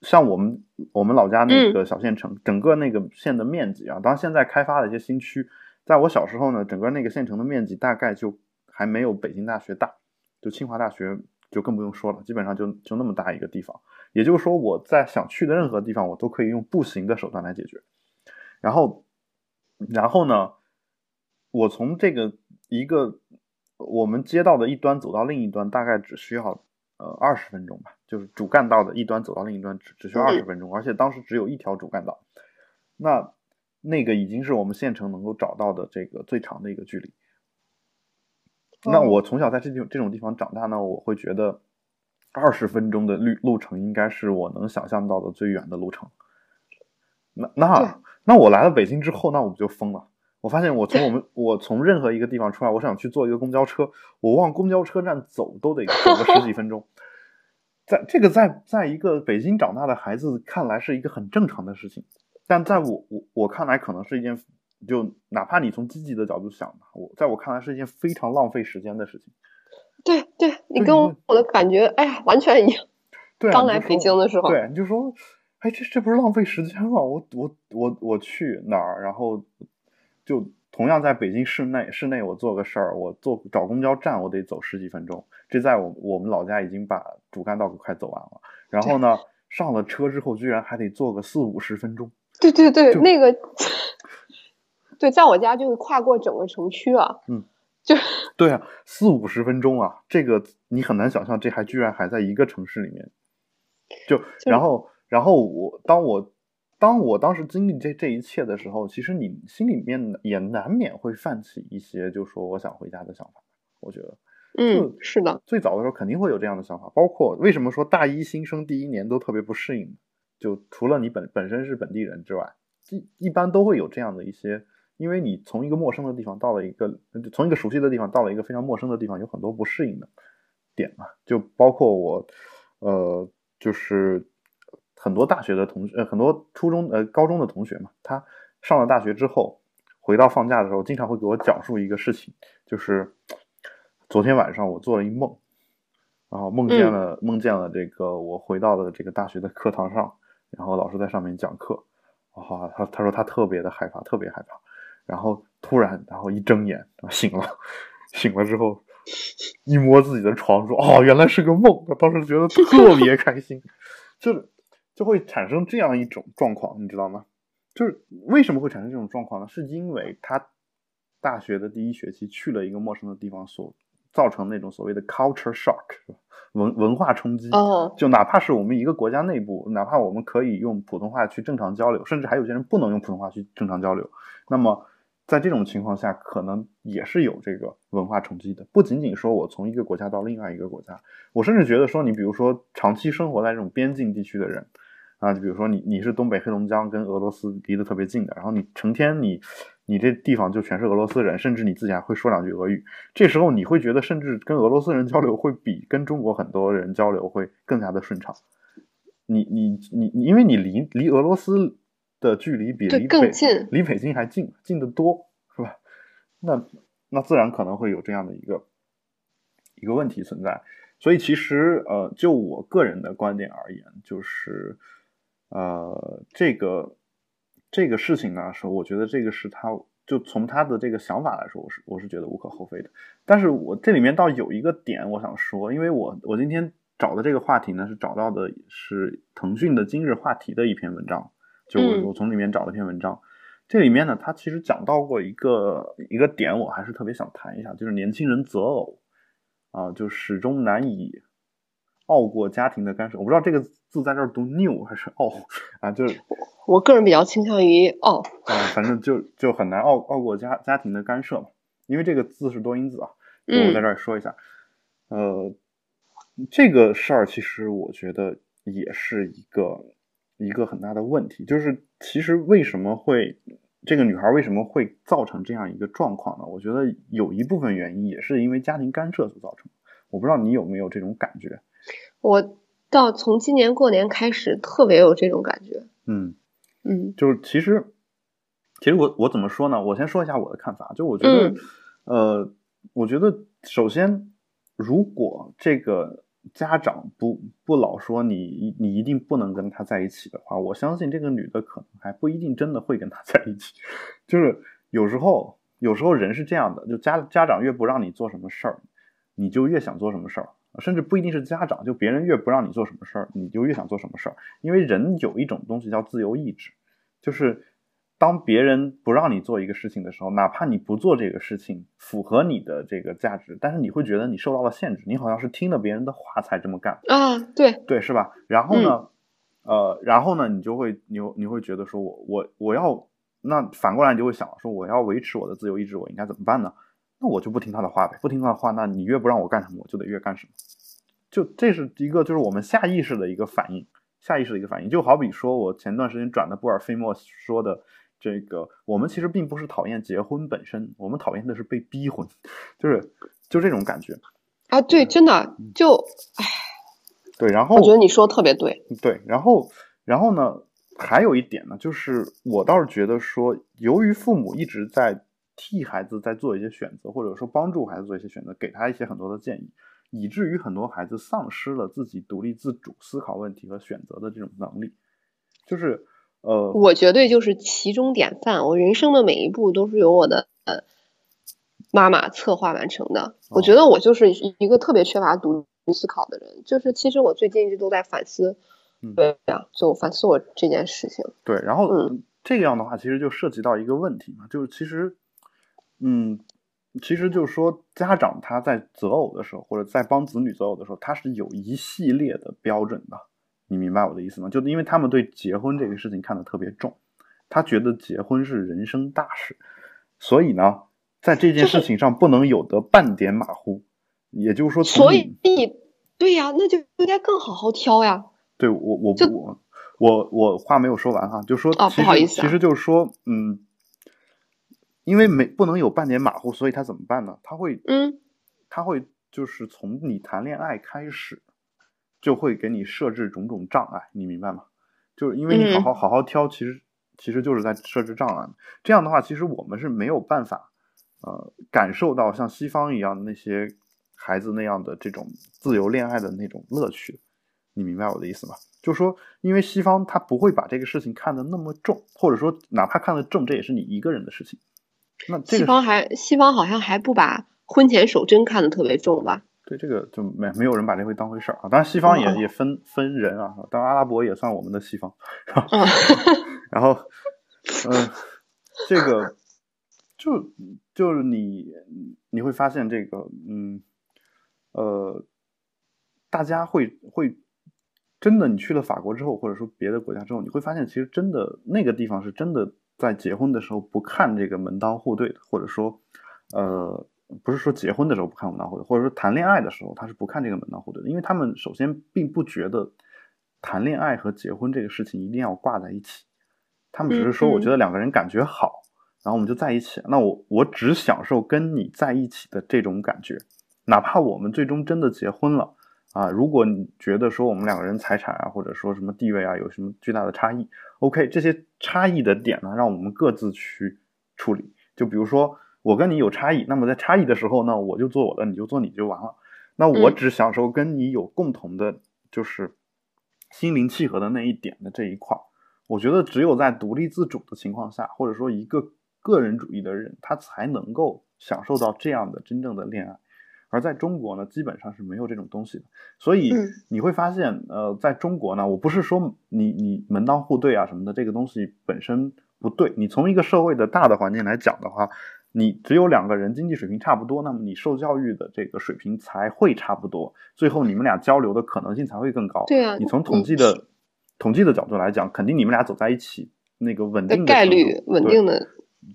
像我们我们老家那个小县城，整个那个县的面积啊，当然现在开发了一些新区，在我小时候呢，整个那个县城的面积大概就还没有北京大学大，就清华大学就更不用说了，基本上就就那么大一个地方。也就是说，我在想去的任何地方，我都可以用步行的手段来解决。然后，然后呢，我从这个一个我们街道的一端走到另一端，大概只需要呃二十分钟吧。就是主干道的一端走到另一端只只需要二十分钟，而且当时只有一条主干道。那那个已经是我们县城能够找到的这个最长的一个距离。那我从小在这种这种地方长大呢，我会觉得。二十分钟的路路程应该是我能想象到的最远的路程。那那那我来了北京之后，那我们就疯了。我发现我从我们我从任何一个地方出来，我想去坐一个公交车，我往公交车站走都得走个 十几分钟。在这个在在一个北京长大的孩子看来是一个很正常的事情，但在我我我看来可能是一件就哪怕你从积极的角度想，我在我看来是一件非常浪费时间的事情。对对，你跟我我的感觉，哎呀，完全一样。对，刚来北京的时候，对，你就说，哎，这这不是浪费时间吗？我我我我去哪儿，然后就同样在北京市内，市内我做个事儿，我坐找公交站，我得走十几分钟。这在我我们老家已经把主干道快走完了，然后呢，上了车之后，居然还得坐个四五十分钟。对对对，那个，对，在我家就是跨过整个城区啊。嗯。就对啊，四五十分钟啊，这个你很难想象，这还居然还在一个城市里面。就然后，然后我当我当我当时经历这这一切的时候，其实你心里面也难免会泛起一些，就说我想回家的想法。我觉得，嗯，是的，最早的时候肯定会有这样的想法。包括为什么说大一新生第一年都特别不适应，就除了你本本身是本地人之外，一一般都会有这样的一些。因为你从一个陌生的地方到了一个，从一个熟悉的地方到了一个非常陌生的地方，有很多不适应的点嘛，就包括我，呃，就是很多大学的同学，呃，很多初中呃高中的同学嘛，他上了大学之后，回到放假的时候，经常会给我讲述一个事情，就是昨天晚上我做了一梦，然后梦见了梦见了这个我回到了这个大学的课堂上，然后老师在上面讲课，哇，他他说他特别的害怕，特别害怕。然后突然，然后一睁眼醒了，醒了之后一摸自己的床，说：“哦，原来是个梦。”他当时觉得特别开心，就是就会产生这样一种状况，你知道吗？就是为什么会产生这种状况呢？是因为他大学的第一学期去了一个陌生的地方，所造成那种所谓的 culture shock，文文化冲击。哦，就哪怕是我们一个国家内部，哪怕我们可以用普通话去正常交流，甚至还有些人不能用普通话去正常交流，那么。在这种情况下，可能也是有这个文化冲击的。不仅仅说我从一个国家到另外一个国家，我甚至觉得说，你比如说长期生活在这种边境地区的人，啊，就比如说你你是东北黑龙江跟俄罗斯离得特别近的，然后你成天你你这地方就全是俄罗斯人，甚至你自己还会说两句俄语，这时候你会觉得，甚至跟俄罗斯人交流会比跟中国很多人交流会更加的顺畅。你你你，因为你离离俄罗斯。的距离比离北离北京还近，近得多，是吧？那那自然可能会有这样的一个一个问题存在。所以其实呃，就我个人的观点而言，就是呃，这个这个事情呢，是我觉得这个是他就从他的这个想法来说，我是我是觉得无可厚非的。但是我这里面倒有一个点我想说，因为我我今天找的这个话题呢，是找到的是腾讯的今日话题的一篇文章，就我我从里面找了篇文章，这里面呢，他其实讲到过一个一个点，我还是特别想谈一下，就是年轻人择偶。啊，就始终难以熬过家庭的干涉。我不知道这个字在这儿读 new 还是拗啊？就是我个人比较倾向于拗啊，反正就就很难拗拗过家家庭的干涉嘛。因为这个字是多音字啊，我在这儿说一下。呃，这个事儿其实我觉得也是一个一个很大的问题，就是其实为什么会？这个女孩为什么会造成这样一个状况呢？我觉得有一部分原因也是因为家庭干涉所造成。我不知道你有没有这种感觉？我到从今年过年开始特别有这种感觉。嗯嗯，就是其实其实我我怎么说呢？我先说一下我的看法。就我觉得，呃，我觉得首先，如果这个。家长不不老说你你一定不能跟他在一起的话，我相信这个女的可能还不一定真的会跟他 在一起。就是有时候有时候人是这样的，就家家长越不让你做什么事儿，你就越想做什么事儿，甚至不一定是家长，就别人越不让你做什么事儿，你就越想做什么事儿。因为人有一种东西叫自由意志，就是。当别人不让你做一个事情的时候，哪怕你不做这个事情，符合你的这个价值，但是你会觉得你受到了限制，你好像是听了别人的话才这么干啊？对对，是吧？然后呢，呃，然后呢，你就会你你会觉得说我我我要那反过来你就会想说我要维持我的自由意志，我应该怎么办呢？那我就不听他的话呗，不听他的话，那你越不让我干什么，我就得越干什么。就这是一个就是我们下意识的一个反应，下意识的一个反应，就好比说我前段时间转的布尔菲莫说的。这个我们其实并不是讨厌结婚本身，我们讨厌的是被逼婚，就是就这种感觉啊。对，真的就唉。对，然后我觉得你说的特别对。对，然后然后呢，还有一点呢，就是我倒是觉得说，由于父母一直在替孩子在做一些选择，或者说帮助孩子做一些选择，给他一些很多的建议，以至于很多孩子丧失了自己独立自主思考问题和选择的这种能力，就是。呃，我绝对就是其中典范。我人生的每一步都是由我的呃妈妈策划完成的。我觉得我就是一个特别缺乏独立思考的人。就是其实我最近一直都在反思，对呀，就反思我这件事情。对，然后这样的话，其实就涉及到一个问题嘛，就是其实，嗯，其实就是说，家长他在择偶的时候，或者在帮子女择偶的时候，他是有一系列的标准的。你明白我的意思吗？就因为他们对结婚这个事情看得特别重，他觉得结婚是人生大事，所以呢，在这件事情上不能有得半点马虎。也就是说，所以对呀，那就应该更好好挑呀。对我，我我我我话没有说完哈，就说啊，不好意思，其实就是说，嗯，因为没不能有半点马虎，所以他怎么办呢？他会，嗯，他会就是从你谈恋爱开始。就会给你设置种种障碍，你明白吗？就是因为你好好好好挑，其实其实就是在设置障碍。这样的话，其实我们是没有办法，呃，感受到像西方一样的那些孩子那样的这种自由恋爱的那种乐趣。你明白我的意思吗？就是说，因为西方他不会把这个事情看得那么重，或者说哪怕看得重，这也是你一个人的事情。那这西方还西方好像还不把婚前守贞看得特别重吧？对这个就没没有人把这回当回事儿啊，当然西方也也分分人啊，当然阿拉伯也算我们的西方，然后，嗯，这个就就是你你会发现这个嗯呃，大家会会真的你去了法国之后，或者说别的国家之后，你会发现其实真的那个地方是真的在结婚的时候不看这个门当户对的，或者说呃。不是说结婚的时候不看门当户对，或者说谈恋爱的时候他是不看这个门当户对的，因为他们首先并不觉得谈恋爱和结婚这个事情一定要挂在一起，他们只是说我觉得两个人感觉好，然后我们就在一起。那我我只享受跟你在一起的这种感觉，哪怕我们最终真的结婚了啊，如果你觉得说我们两个人财产啊或者说什么地位啊有什么巨大的差异，OK，这些差异的点呢，让我们各自去处理。就比如说。我跟你有差异，那么在差异的时候，呢我就做我的，你就做你就完了。那我嗯只享受跟你有共同的，就是心灵契合的那一点的这一块儿。我觉得只有在独立自主的情况下，或者说一个个人主义的人，他才能够享受到这样的真正的恋爱。而在中国呢，基本上是没有这种东西的。所以嗯你会发现，呃，在中国呢，我不是说你你门当户对啊什么的，这个东西本身不对。你从一个社会的大的环境来讲的话，你只有两个人经济水平差不多，那么你受教育的这个水平才会差不多，最后你们俩交流的可能性才会更高。对啊你从统计的统计的角度来讲，肯定你们俩走在一起，那个稳定的概率稳定的，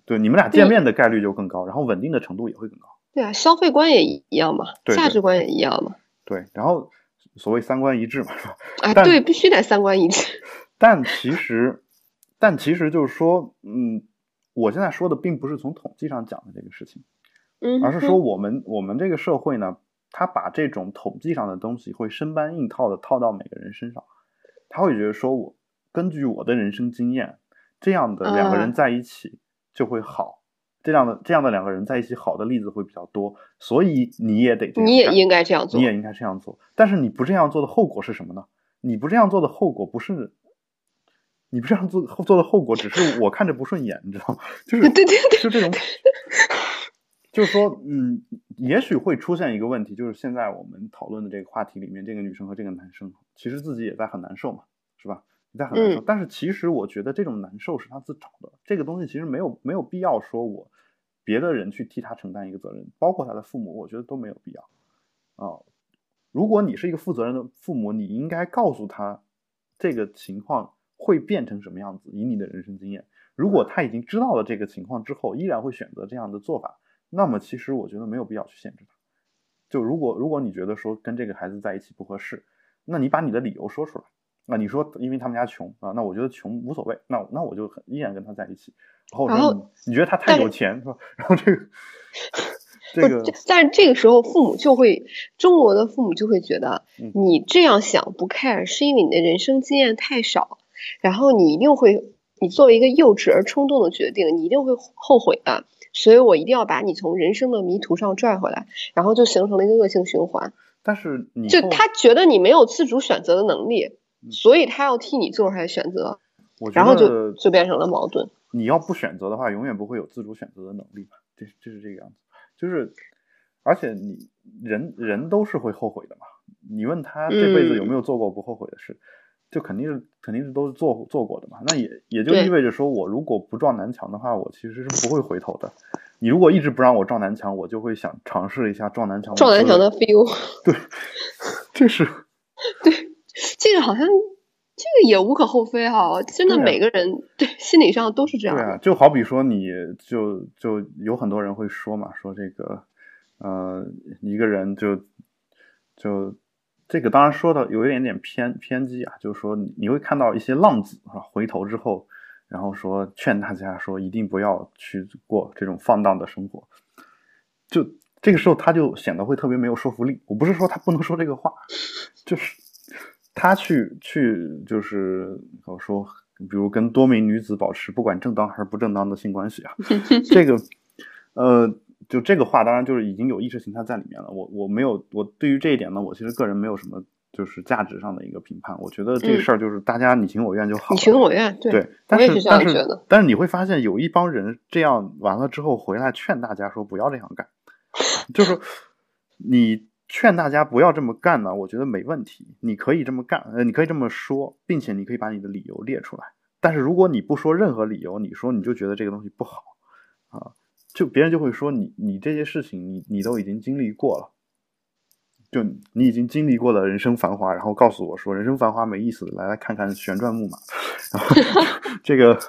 对，对你们俩见面的概率就更高，然后稳定的程度也会更高。对啊，消费观也一样嘛，对对价值观也一样嘛。对，然后所谓三观一致嘛，是吧？啊，对，必须得三观一致。但其实，但其实就是说，嗯，我现在说的并不是从统计上讲的这个事情，嗯，而是说我们我们这个社会呢，他把这种统计上的东西会生搬硬套的套到每个人身上，他会觉得说我根据我的人生经验，这样的两个人啊在一起就会好。这样的这样的两个人在一起好的例子会比较多，所以你也得你也应该这样做你。也应该这样做。但是你不这样做的后果是什么呢？你不这样做的后果不是，你不这样做做的后果只是我看着不顺眼，你知道吗？就是对对对就这种，就是说，嗯，也许会出现一个问题，就是现在我们讨论的这个话题里面，这个女生和这个男生其实自己也在很难受嘛，是吧？你在很难受，嗯但是其实我觉得这种难受是他自找的，这个东西其实没有没有必要说我别的人去替他承担一个责任，包括他的父母，我觉得都没有必要啊。如果你是一个负责任的父母，你应该告诉他这个情况会变成什么样子，以你的人生经验。如果他已经知道了这个情况之后，依然会选择这样的做法，那么其实我觉得没有必要去限制他。就如果如果你觉得说跟这个孩子在一起不合适，那你把你的理由说出来。那你说因为他们家穷啊，那我觉得穷无所谓，那那我就很依然跟他在一起。然后你你觉得他太有钱是吧？然后这个 这个是，但是这个时候父母就会，中国的父母就会觉得嗯你这样想不 care，是因为你的人生经验太少，然后你一定会，你作为一个幼稚而冲动的决定，你一定会后悔的。所以我一定要把你从人生的迷途上拽回来，然后就形成了一个恶性循环。但是你就他觉得你没有自主选择的能力，嗯所以他要替你做出来选择，然后就就变成了矛盾。你要不选择的话，永远不会有自主选择的能力吧？这这是这个样子，就是，而且你人人都是会后悔的嘛。你问他这辈子有没有做过不后悔的事，就肯定是肯定是都是做做过的嘛。那也也就意味着说，我如果不撞南墙的话，我其实是不会回头的。你如果一直不让我撞南墙，我就会想尝试一下撞南墙。撞南墙的 feel，对，这是这个好像这个也无可厚非哈、真的每个人对心理上都是这样。对啊，就好比说，你就就有很多人会说嘛，说这个，呃，一个人就就这个当然说的有一点点偏偏激啊，就是说你你会看到一些浪子啊，回头之后，然后说劝大家说一定不要去过这种放荡的生活，就这个时候他就显得会特别没有说服力。我不是说他不能说这个话，就是他去去就是我说，比如跟多名女子保持不管正当还是不正当的性关系啊，这个呃，就这个话当然就是已经有意识形态在里面了。我我没有我对于这一点呢，我其实个人没有什么就是价值上的一个评判。我觉得这嗯事儿就是大家你情我愿就好了。你情我愿，对，对，但是我也是这样但是觉得但是你会发现有一帮人这样完了之后回来劝大家说不要这样干，就是你劝大家不要这么干呢，我觉得没问题，你可以这么干，呃，你可以这么说，并且你可以把你的理由列出来。但是如果你不说任何理由，你说你就觉得这个东西不好啊，就别人就会说你你这些事情你你都已经经历过了。就你已经经历过了人生繁华，然后告诉我说人生繁华没意思，来来看看旋转木马，然后 这个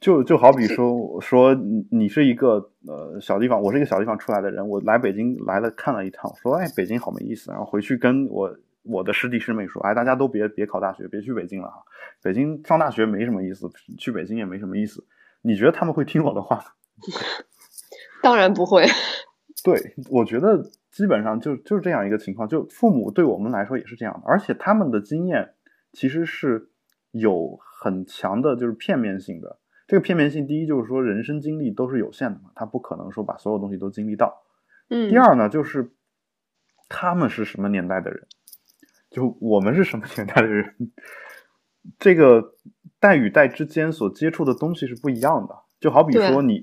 就就好比说说你你是一个呃小地方，我是一个小地方出来的人，我来北京来了看了一趟，说哎北京好没意思，然后回去跟我我的师弟师妹说，哎大家都别别考大学，别去北京了哈，北京上大学没什么意思，去北京也没什么意思，你觉得他们会听我的话吗？当然不会。对，我觉得基本上就就是这样一个情况，就父母对我们来说也是这样的，而且他们的经验其实是有很强的，就是片面性的。这个片面性，第一就是说人生经历都是有限的嘛，他不可能说把所有东西都经历到。嗯。第二呢，就是他们是什么年代的人，就我们是什么年代的人，这个代与代之间所接触的东西是不一样的。就好比说你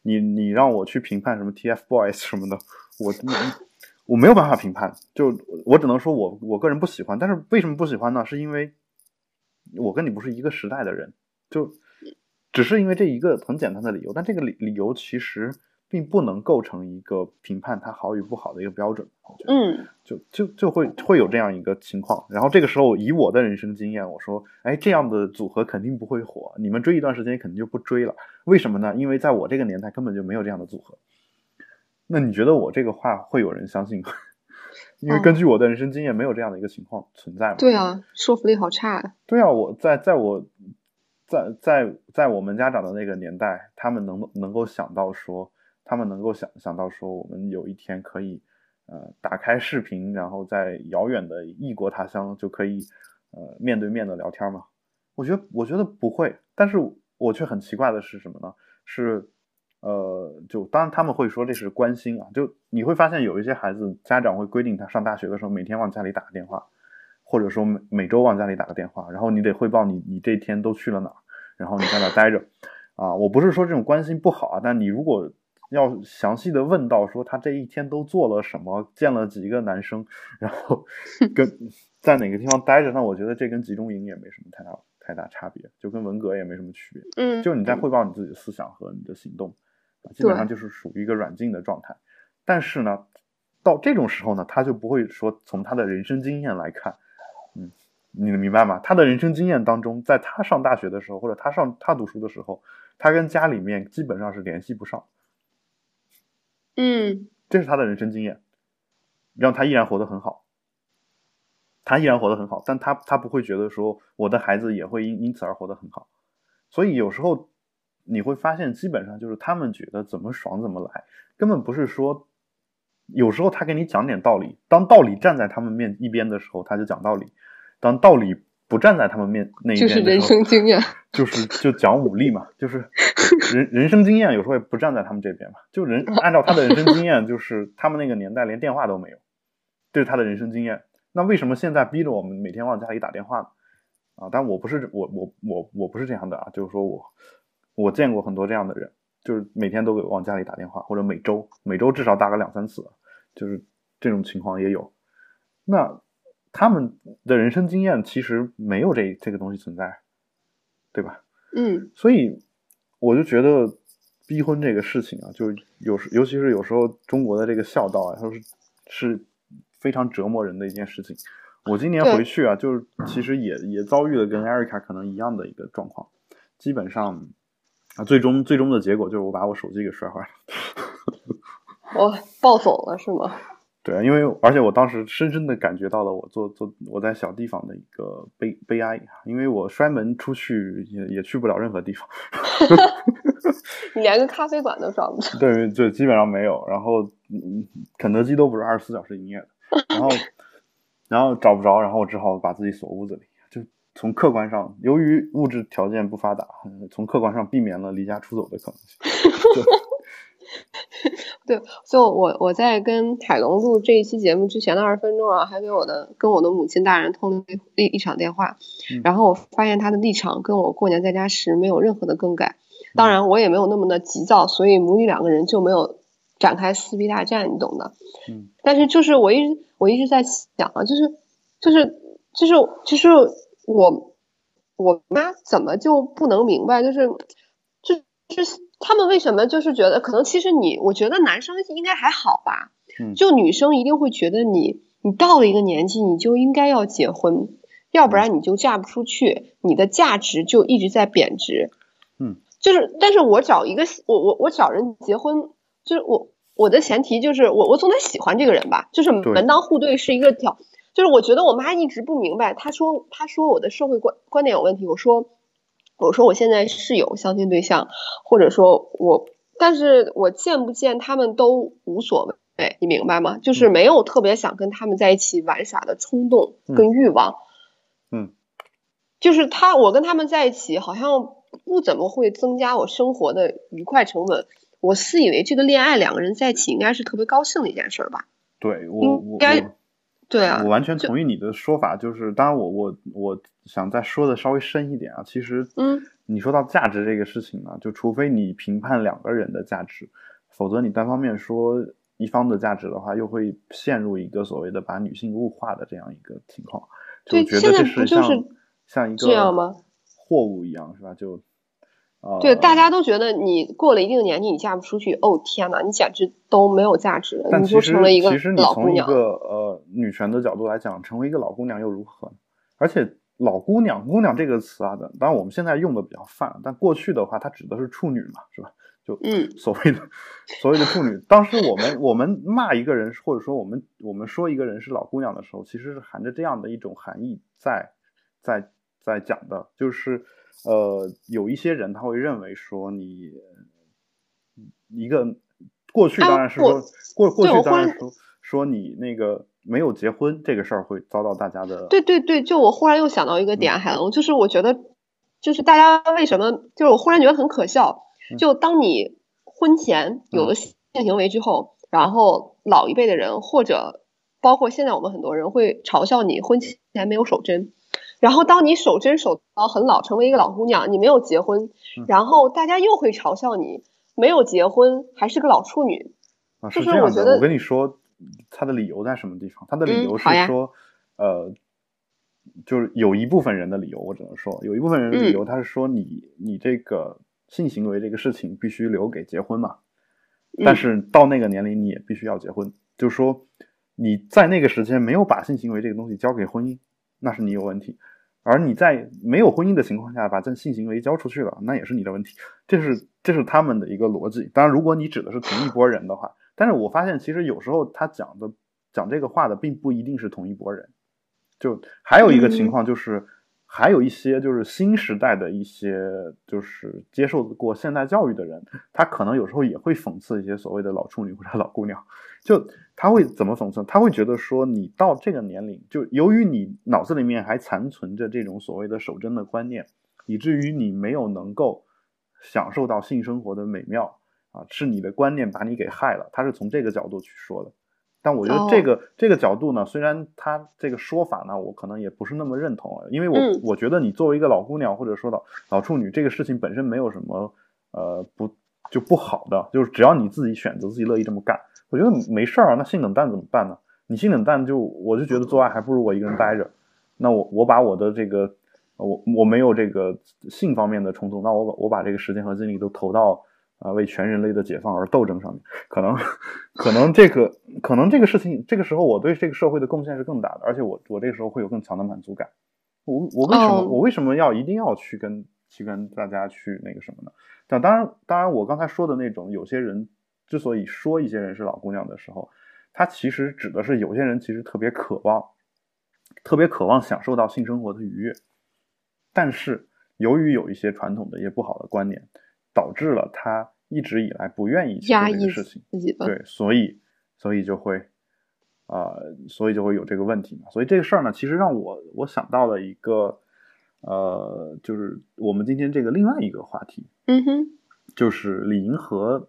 你你让我去评判什么 TFBOYS 什么的，我我没有办法评判，就我只能说我我个人不喜欢。但是为什么不喜欢呢？是因为我跟你不是一个时代的人，就。只是因为这一个很简单的理由，但这个理理由其实并不能构成一个评判它好与不好的一个标准。嗯，就就就会会有这样一个情况。然后这个时候，以我的人生经验，我说，哎，这样的组合肯定不会火，你们追一段时间肯定就不追了。为什么呢？因为在我这个年代根本就没有这样的组合。那你觉得我这个话会有人相信吗？因为根据我的人生经验，没有这样的一个情况存在嘛。对啊，说服力好差。对啊，我在在我。在在在我们家长的那个年代，他们能能够想到说，他们能够想想到说，我们有一天可以，呃，打开视频，然后在遥远的异国他乡就可以，呃，面对面的聊天吗？我觉得我觉得不会，但是我却很奇怪的是什么呢？是，呃，就当然他们会说这是关心啊，就你会发现有一些孩子家长会规定他上大学的时候每天往家里打个电话。或者说每每周往家里打个电话，然后你得汇报你你这天都去了哪儿，然后你在哪待着，啊，我不是说这种关心不好啊，但你如果要详细的问到说他这一天都做了什么，见了几个男生，然后跟在哪个地方待着，那我觉得这跟集中营也没什么太大太大差别，就跟文革也没什么区别，嗯，就你在汇报你自己的思想和你的行动，基本上就是属于一个软禁的状态，但是呢，到这种时候呢，他就不会说从他的人生经验来看。嗯，你能明白吗？他的人生经验当中，在他上大学的时候，或者他上他读书的时候，他跟家里面基本上是联系不上。嗯，这是他的人生经验，让他依然活得很好。他依然活得很好，但他他不会觉得说我的孩子也会因因此而活得很好。所以有时候你会发现，基本上就是他们觉得怎么爽怎么来，根本不是说。有时候他给你讲点道理，当道理站在他们面一边的时候，他就讲道理；当道理不站在他们面那一边的时候，就是人生经验，就是就讲武力嘛，就是人人生经验有时候也不站在他们这边嘛。就人 按照他的人生经验，就是他们那个年代连电话都没有，这是他的人生经验。那为什么现在逼着我们每天往家里打电话呢？啊，但我不是我我我我不是这样的啊，就是说我我见过很多这样的人。就是每天都给往家里打电话，或者每周每周至少打个两三次，就是这种情况也有。那他们的人生经验其实没有这这个东西存在，对吧？嗯。所以我就觉得逼婚这个事情啊，就有时尤其是有时候中国的这个孝道啊，它是是非常折磨人的一件事情。我今年回去啊，就是其实也也遭遇了跟艾瑞卡可能一样的一个状况，基本上。啊，最终最终的结果就是我把我手机给摔坏了，我暴走了是吗？对，因为而且我当时深深的感觉到了我做做我在小地方的一个悲悲哀，因为我摔门出去也也去不了任何地方 你连个咖啡馆都找不着，对，就基本上没有，然后肯德基都不是二十四小时营业的，然后 然后找不着，然后我只好把自己锁屋子里。就从客观上，由于物质条件不发达，从客观上避免了离家出走的可能性。对，就我我在跟海龙录这一期节目之前的二十分钟啊，还给我的跟我的母亲大人通了一一场电话，然后我发现他的立场跟我过年在家时没有任何的更改。当然，我也没有那么的急躁，所以母女两个人就没有展开撕逼大战，你懂的。嗯。但是就是我一直我一直在想啊，就是就是就是就是。我我妈怎么就不能明白？就是就就是他们为什么就是觉得可能其实你我觉得男生应该还好吧，就女生一定会觉得你你到了一个年纪你就应该要结婚，要不然你就嫁不出去，你的价值就一直在贬值。嗯，就是但是我找一个我我我找人结婚，就是我我的前提就是我我总得喜欢这个人吧，就是门当户对是一个条。就是我觉得我妈一直不明白，她说她说我的社会观观点有问题。我说我说我现在是有相亲对象，或者说我，但是我见不见他们都无所谓，你明白吗？就是没有特别想跟他们在一起玩耍的冲动跟欲望。嗯，就是他我跟他们在一起，好像不怎么会增加我生活的愉快成本。我自以为这个恋爱两个人在一起应该是特别高兴的一件事儿吧？对我我该对啊，我完全同意你的说法。就是当然，我我我想再说的稍微深一点啊。其实，嗯，你说到价值这个事情呢，就除非你评判两个人的价值，否则你单方面说一方的价值的话，又会陷入一个所谓的把女性物化的这样一个情况。就觉得这是像像一个这样吗？货物一样是吧？就。对，大家都觉得你过了一定年纪，你嫁不出去。哦天哪，你简直都没有价值，你就成了一个其实你从一个呃女权的角度来讲，成为一个老姑娘又如何？而且“老姑娘”“姑娘”这个词啊，当然我们现在用的比较泛，但过去的话，它指的是处女嘛，是吧？就嗯，所谓的所谓的处女。当时我们我们骂一个人，或者说我们我们说一个人是老姑娘的时候，其实是含着这样的一种含义在在在讲的，就是。呃，有一些人他会认为说你一个过去当然是说过过去当然说说你那个没有结婚这个事儿会遭到大家的对对对，就我忽然又想到一个点，海龙，就是我觉得就是大家为什么就是我忽然觉得很可笑，就当你婚前有了性行为之后，然后老一辈的人或者包括现在我们很多人会嘲笑你婚前没有守贞。然后，当你守贞守到很老，成为一个老姑娘，你没有结婚，然后大家又会嘲笑你没有结婚，还是个老处女。啊，是这样的。我跟你说，他的理由在什么地方？他的理由是说，呃，就是有一部分人的理由，我只能说，有一部分人的理由，他是说你你这个性行为这个事情必须留给结婚嘛，但是到那个年龄你也必须要结婚，就是说你在那个时间没有把性行为这个东西交给婚姻。那是你有问题，而你在没有婚姻的情况下把这性行为交出去了，那也是你的问题。这是这是他们的一个逻辑。当然，如果你指的是同一拨人的话，但是我发现其实有时候他讲的讲这个话的并不一定是同一拨人。就还有一个情况就是，还有一些就是新时代的一些就是接受过现代教育的人，他可能有时候也会讽刺一些所谓的老处女或者老姑娘。就他会怎么讽刺？他会觉得说，你到这个年龄，就由于你脑子里面还残存着这种所谓的守贞的观念，以至于你没有能够享受到性生活的美妙啊，是你的观念把你给害了。他是从这个角度去说的。但我觉得这个这个角度呢，虽然他这个说法呢，我可能也不是那么认同，因为我我觉得你作为一个老姑娘或者说老老处女，这个事情本身没有什么呃不就不好的，就是只要你自己选择，自己乐意这么干。我觉得没事儿啊，那性冷淡怎么办呢？你性冷淡就我就觉得做爱还不如我一个人待着。那我我把我的这个我我没有这个性方面的冲动，那我把我把这个时间和精力都投到啊为全人类的解放而斗争上面，可能可能这个可能这个事情这个时候我对这个社会的贡献是更大的，而且我我这个时候会有更强的满足感。我我为什么我为什么要一定要去跟去跟大家去那个什么呢？但当然当然我刚才说的那种有些人。之所以说一些人是老姑娘的时候，他其实指的是有些人其实特别渴望，特别渴望享受到性生活的愉悦，但是由于有一些传统的一些不好的观念，导致了他一直以来不愿意去做这个事情。对，所以所以就会啊，所以就会有这个问题嘛。所以这个事儿呢，其实让我我想到了一个呃，就是我们今天这个另外一个话题，嗯哼，就是李银河。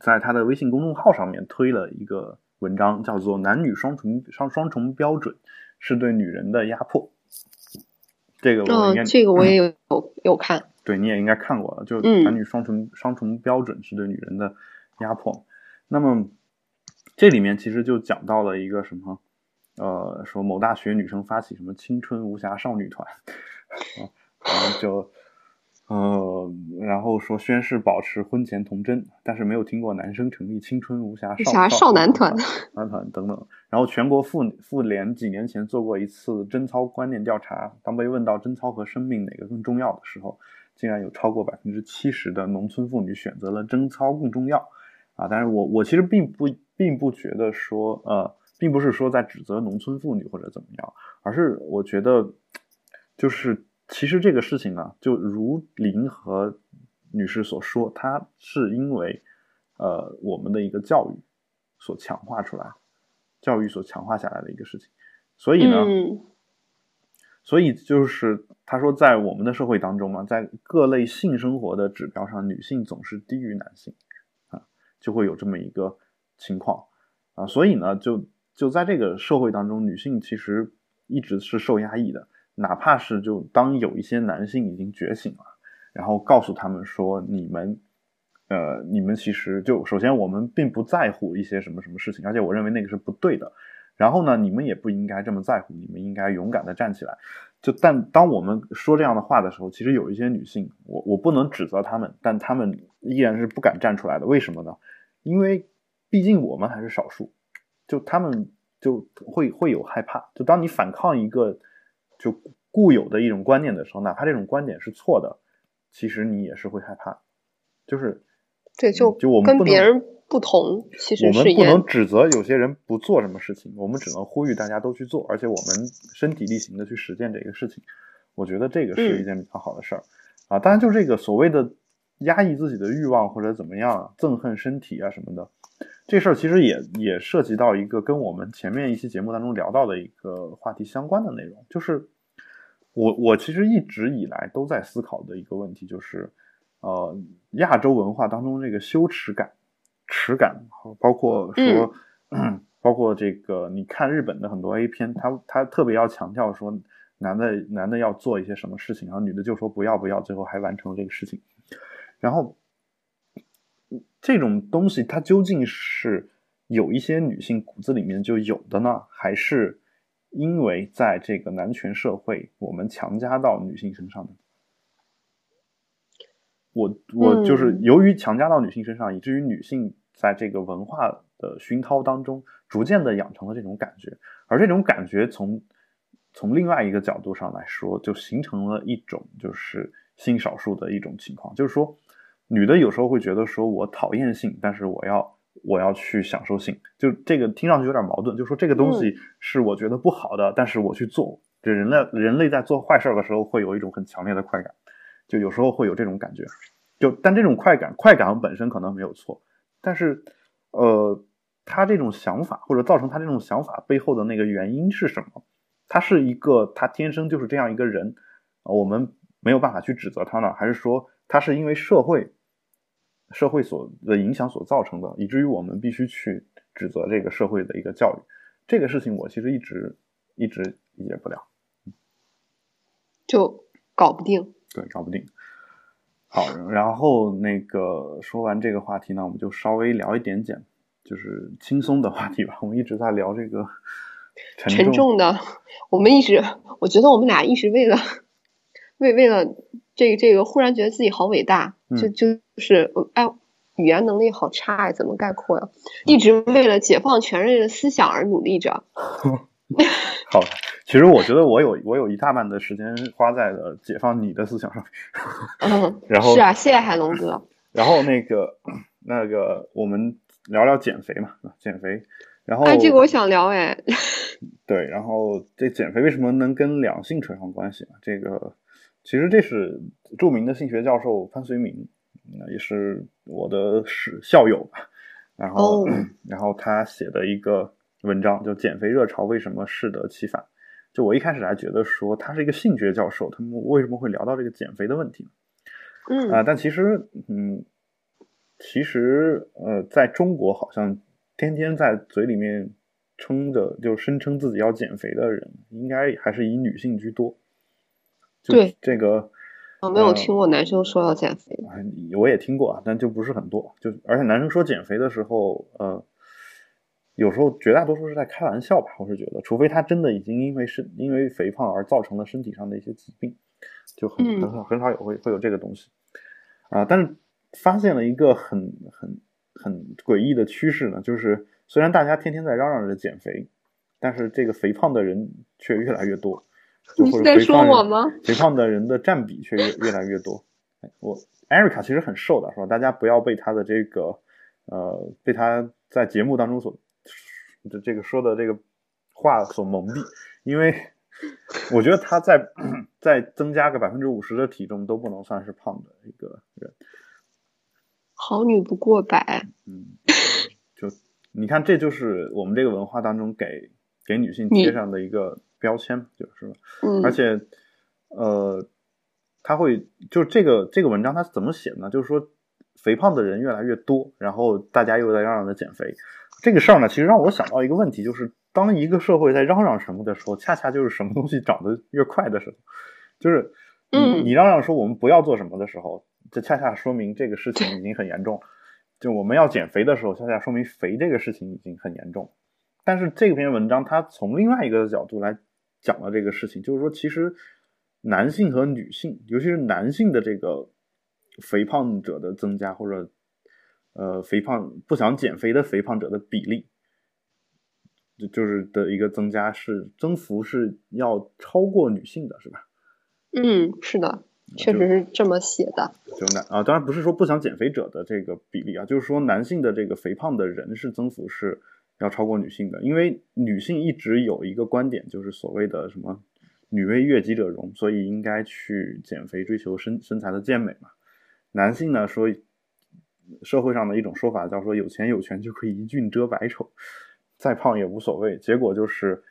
在他的微信公众号上面推了一个文章，叫做“男女双重双双重标准是对女人的压迫”。这个我应该，这个我也 有有看。对，你也应该看过了。就男女双重双重标准是对女人的压迫。那么这里面其实就讲到了一个什么？呃，说某大学女生发起什么青春无暇少女团，然后就。呃，然后说宣誓保持婚前童真，但是没有听过男生成立青春无暇少少男团、男团等等。然后全国妇妇联几年前做过一次贞操观念调查，当被问到贞操和生命哪个更重要的时候，竟然有超过百分之七十的农村妇女选择了贞操更重要。啊，但是我我其实并不并不觉得说，呃，并不是说在指责农村妇女或者怎么样，而是我觉得就是。其实这个事情呢，就如林和女士所说，它是因为，呃，我们的一个教育所强化出来，教育所强化下来的一个事情。所以呢，所以就是他说在我们的社会当中嘛，在各类性生活的指标上，女性总是低于男性啊，就会有这么一个情况啊，所以呢，就就在这个社会当中，女性其实一直是受压抑的，哪怕是就当有一些男性已经觉醒了，然后告诉他们说你们。呃，你们其实就首先我们并不在乎一些什么什么事情，而且我认为那个是不对的。然后呢，你们也不应该这么在乎，你们应该勇敢的站起来。就但当我们说这样的话的时候，其实有一些女性，我我不能指责她们，但她们依然是不敢站出来的。为什么呢？因为毕竟我们还是少数，就她们就会会有害怕。就当你反抗一个就固有的一种观念的时候，哪怕这种观点是错的，其实你也是会害怕，就是。对，就就我们跟别人不同，其实我们不能指责有些人不做什么事情，我们只能呼吁大家都去做，而且我们身体力行的去实践这个事情。我觉得这个是一件比较好的事儿啊。当然，就这个所谓的压抑自己的欲望或者怎么样，憎恨身体啊什么的，这事儿其实也也涉及到一个跟我们前面一期节目当中聊到的一个话题相关的内容，就是我我其实一直以来都在思考的一个问题，就是。呃，亚洲文化当中这个羞耻感、耻感，包括说，包括这个，你看日本的很多 A 片，他他特别要强调说，男的男的要做一些什么事情，然后女的就说不要不要，最后还完成了这个事情。然后这种东西，它究竟是有一些女性骨子里面就有的呢，还是因为在这个男权社会，我们强加到女性身上的？我我就是由于强加到女性身上，以至于女性在这个文化的熏陶当中，逐渐的养成了这种感觉，而这种感觉从从另外一个角度上来说，就形成了一种就是性少数的一种情况，就是说，女的有时候会觉得说我讨厌性，但是我要我要去享受性，就这个听上去有点矛盾，就是说这个东西是我觉得不好的，但是我去做，这人类人类在做坏事的时候会有一种很强烈的快感。就有时候会有这种感觉，就但这种快感，快感本身可能没有错，但是，呃，他这种想法或者造成他这种想法背后的那个原因是什么？他是一个他天生就是这样一个人，我们没有办法去指责他呢？还是说他是因为社会社会所的影响所造成的，以至于我们必须去指责这个社会的一个教育？这个事情我其实一直一直理解不了，就搞不定。对，搞不定。好，然后那个说完这个话题呢，我们就稍微聊一点点，就是轻松的话题吧。我们一直在聊这个 沉重的，我们一直，我觉得我们俩一直为了为为了这个这个，忽然觉得自己好伟大，就就是哎，语言能力好差呀，怎么概括呀？一直为了解放全人类的思想而努力着。好。其实我觉得我有我有一大半的时间花在了解放你的思想上嗯，然后是啊，谢谢海龙哥。然后那个那个，我们聊聊减肥嘛，减肥。然后哎，这个我想聊哎。对，然后这减肥为什么能跟两性扯上关系呢？这个其实这是著名的性学教授潘绥铭，那也是我的是校友吧。然后 然后他写的一个文章就《减肥热潮为什么适得其反》。就我一开始还觉得说他是一个性学教授，他们为什么会聊到这个减肥的问题？嗯啊，但其实，嗯，其实呃，在中国好像天天在嘴里面称着就声称自己要减肥的人，应该还是以女性居多。对这个，我没有听过男生说要减肥。我也听过啊，但就不是很多。就而且男生说减肥的时候，呃。有时候绝大多数是在开玩笑吧，我是觉得，除非他真的已经因为是因为肥胖而造成了身体上的一些疾病，就很很少很少有会会有这个东西啊。但是发现了一个很很很诡异的趋势呢，就是虽然大家天天在嚷嚷着减肥，但是这个肥胖的人却越来越多。你是在说我吗？肥胖的人的占比却越越来越多。我艾瑞卡其实很瘦的，是吧？大家不要被他的这个呃被他在节目当中所。这这个说的这个话所蒙蔽，因为我觉得他在再增加个百分之五十的体重都不能算是胖的一个人。好女不过百。嗯，就你看，这就是我们这个文化当中给给女性贴上的一个标签，就是吧？嗯。而且呃，他会就这个这个文章他怎么写呢？就是说肥胖的人越来越多，然后大家又在嚷嚷着减肥。这个事儿呢，其实让我想到一个问题，就是当一个社会在嚷嚷什么的时候，恰恰就是什么东西长得越快的时候，就是你你嚷嚷说我们不要做什么的时候，这恰恰说明这个事情已经很严重。就我们要减肥的时候，恰恰说明肥这个事情已经很严重。但是这篇文章它从另外一个角度来讲了这个事情，就是说其实男性和女性，尤其是男性的这个肥胖者的增加，或者呃肥胖不想减肥的肥胖者的比例，就就是的一个增加是增幅是要超过女性的，是吧？嗯，是的。确实是这么写的，就男啊，当然不是说不想减肥者的这个比例啊，就是说男性的这个肥胖的人是增幅是要超过女性的，因为女性一直有一个观点，就是所谓的什么“女为悦己者容”，所以应该去减肥，追求身身材的健美嘛。男性呢说，社会上的一种说法叫说有钱有权就可以一俊遮百丑，再胖也无所谓，结果就是。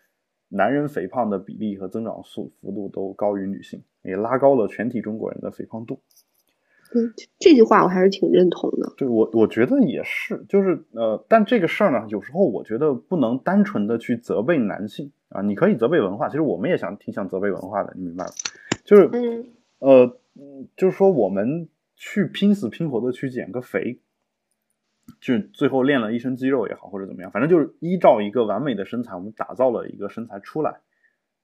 男人肥胖的比例和增长速幅度都高于女性，也拉高了全体中国人的肥胖度。嗯，这句话我还是挺认同的。对，我我觉得也是，就是呃，但这个事儿呢，有时候我觉得不能单纯的去责备男性啊，你可以责备文化，其实我们也想挺想责备文化的，你明白吗？就是嗯呃，就是说我们去拼死拼活的去减个肥。就最后练了一身肌肉也好，或者怎么样，反正就是依照一个完美的身材，我们打造了一个身材出来，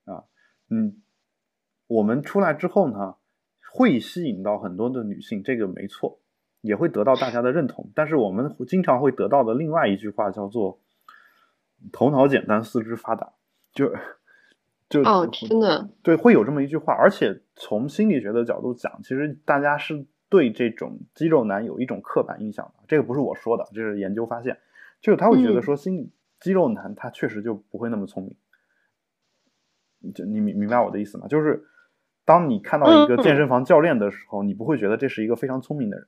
啊，嗯，我们出来之后呢，会吸引到很多的女性，这个没错，也会得到大家的认同。但是我们经常会得到的另外一句话叫做“头脑简单，四肢发达”，就就哦，真的对，会有这么一句话。而且从心理学的角度讲，其实大家是。对这种肌肉男有一种刻板印象的，这个不是我说的，这是研究发现，就是他会觉得说，心肌肉男他确实就不会那么聪明。就你明明白我的意思吗？就是当你看到一个健身房教练的时候，你不会觉得这是一个非常聪明的人。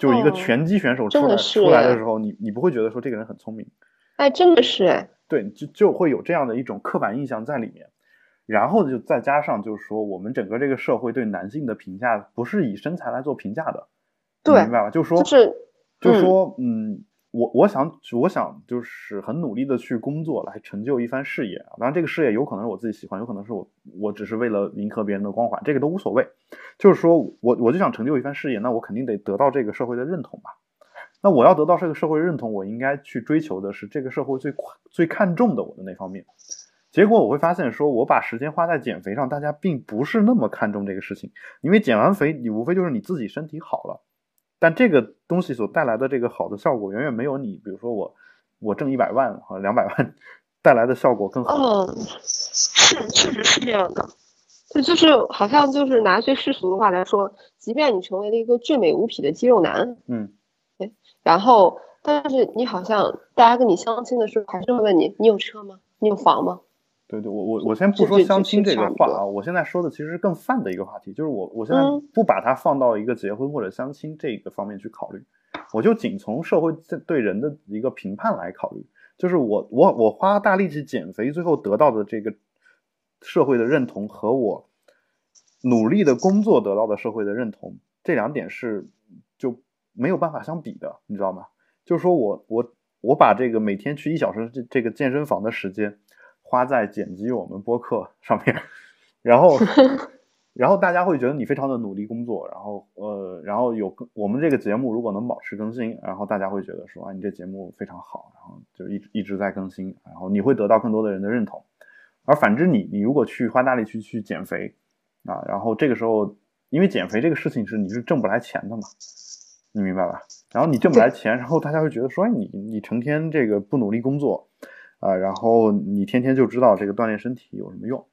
就一个拳击选手出来出来的时候，你你不会觉得说这个人很聪明。哎，真的是哎。对，就就会有这样的一种刻板印象在里面。然后就再加上，就是说，我们整个这个社会对男性的评价不是以身材来做评价的，对，明白吧？就是说，就是，就是说，嗯，我我想，我想就是很努力的去工作，来成就一番事业啊。当然，这个事业有可能是我自己喜欢，有可能是我我只是为了迎合别人的光环，这个都无所谓。就是说我我就想成就一番事业，那我肯定得得到这个社会的认同吧。那我要得到这个社会认同，我应该去追求的是这个社会最最看重的我的那方面。结果我会发现，说我把时间花在减肥上，大家并不是那么看重这个事情，因为减完肥，你无非就是你自己身体好了，但这个东西所带来的这个好的效果，远远没有你，比如说我我挣一百万和两百万带来的效果更好。嗯，是，确实是这样的。就就是好像就是拿最世俗的话来说，即便你成为了一个俊美无匹的肌肉男，嗯，对，然后但是你好像大家跟你相亲的时候，还是会问你，你有车吗？你有房吗？对对，我我我先不说相亲这个话啊，我现在说的其实是更泛的一个话题，就是我我现在不把它放到一个结婚或者相亲这个方面去考虑，我就仅从社会对人的一个评判来考虑，就是我我我花大力气减肥，最后得到的这个社会的认同和我努力的工作得到的社会的认同，这两点是就没有办法相比的，你知道吗？就是说我我我把这个每天去一小时这这个健身房的时间。花在剪辑我们播客上面，然后，然后大家会觉得你非常的努力工作，然后呃，然后有我们这个节目如果能保持更新，然后大家会觉得说啊，你这节目非常好，然后就一一直在更新，然后你会得到更多的人的认同。而反之，你你如果去花大力去去减肥啊，然后这个时候，因为减肥这个事情是你是挣不来钱的嘛，你明白吧？然后你挣不来钱，然后大家会觉得说，哎，你你成天这个不努力工作。啊，然后你天天就知道这个锻炼身体有什么用，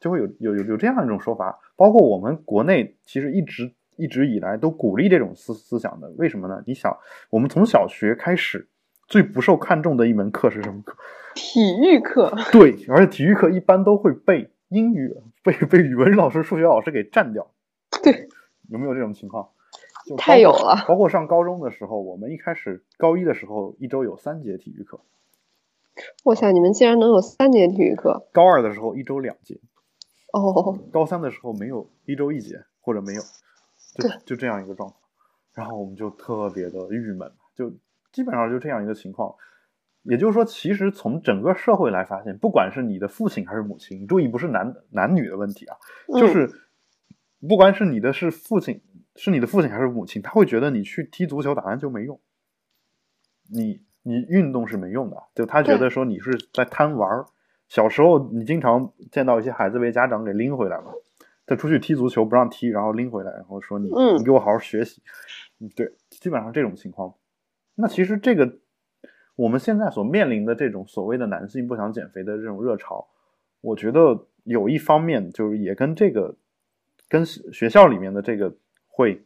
就会有有有有这样一种说法。包括我们国内其实一直一直以来都鼓励这种思思想的。为什么呢？你想，我们从小学开始最不受看重的一门课是什么课？体育课。对，而且体育课一般都会被英语被被语文老师、数学老师给占掉。对，有没有这种情况？太有了。包括上高中的时候，我们一开始高一的时候，一周有三节体育课。我想你们竟然能有三节体育课。高二的时候一周两节，哦，高三的时候没有一周一节，或者没有，就对就这样一个状况，然后我们就特别的郁闷，就基本上就这样一个情况。也就是说，其实从整个社会来发现，不管是你的父亲还是母亲，你注意不是男男女的问题啊，就嗯是不管是你的是父亲，是你的父亲还是母亲，他会觉得你去踢足球打篮球没用，你你运动是没用的，就他觉得说你是在贪玩儿。小时候你经常见到一些孩子被家长给拎回来嘛，他出去踢足球不让踢，然后拎回来，然后说你嗯你给我好好学习，嗯，对，基本上这种情况。那其实这个我们现在所面临的这种所谓的男性不想减肥的这种热潮，我觉得有一方面就是也跟这个跟学校里面的这个会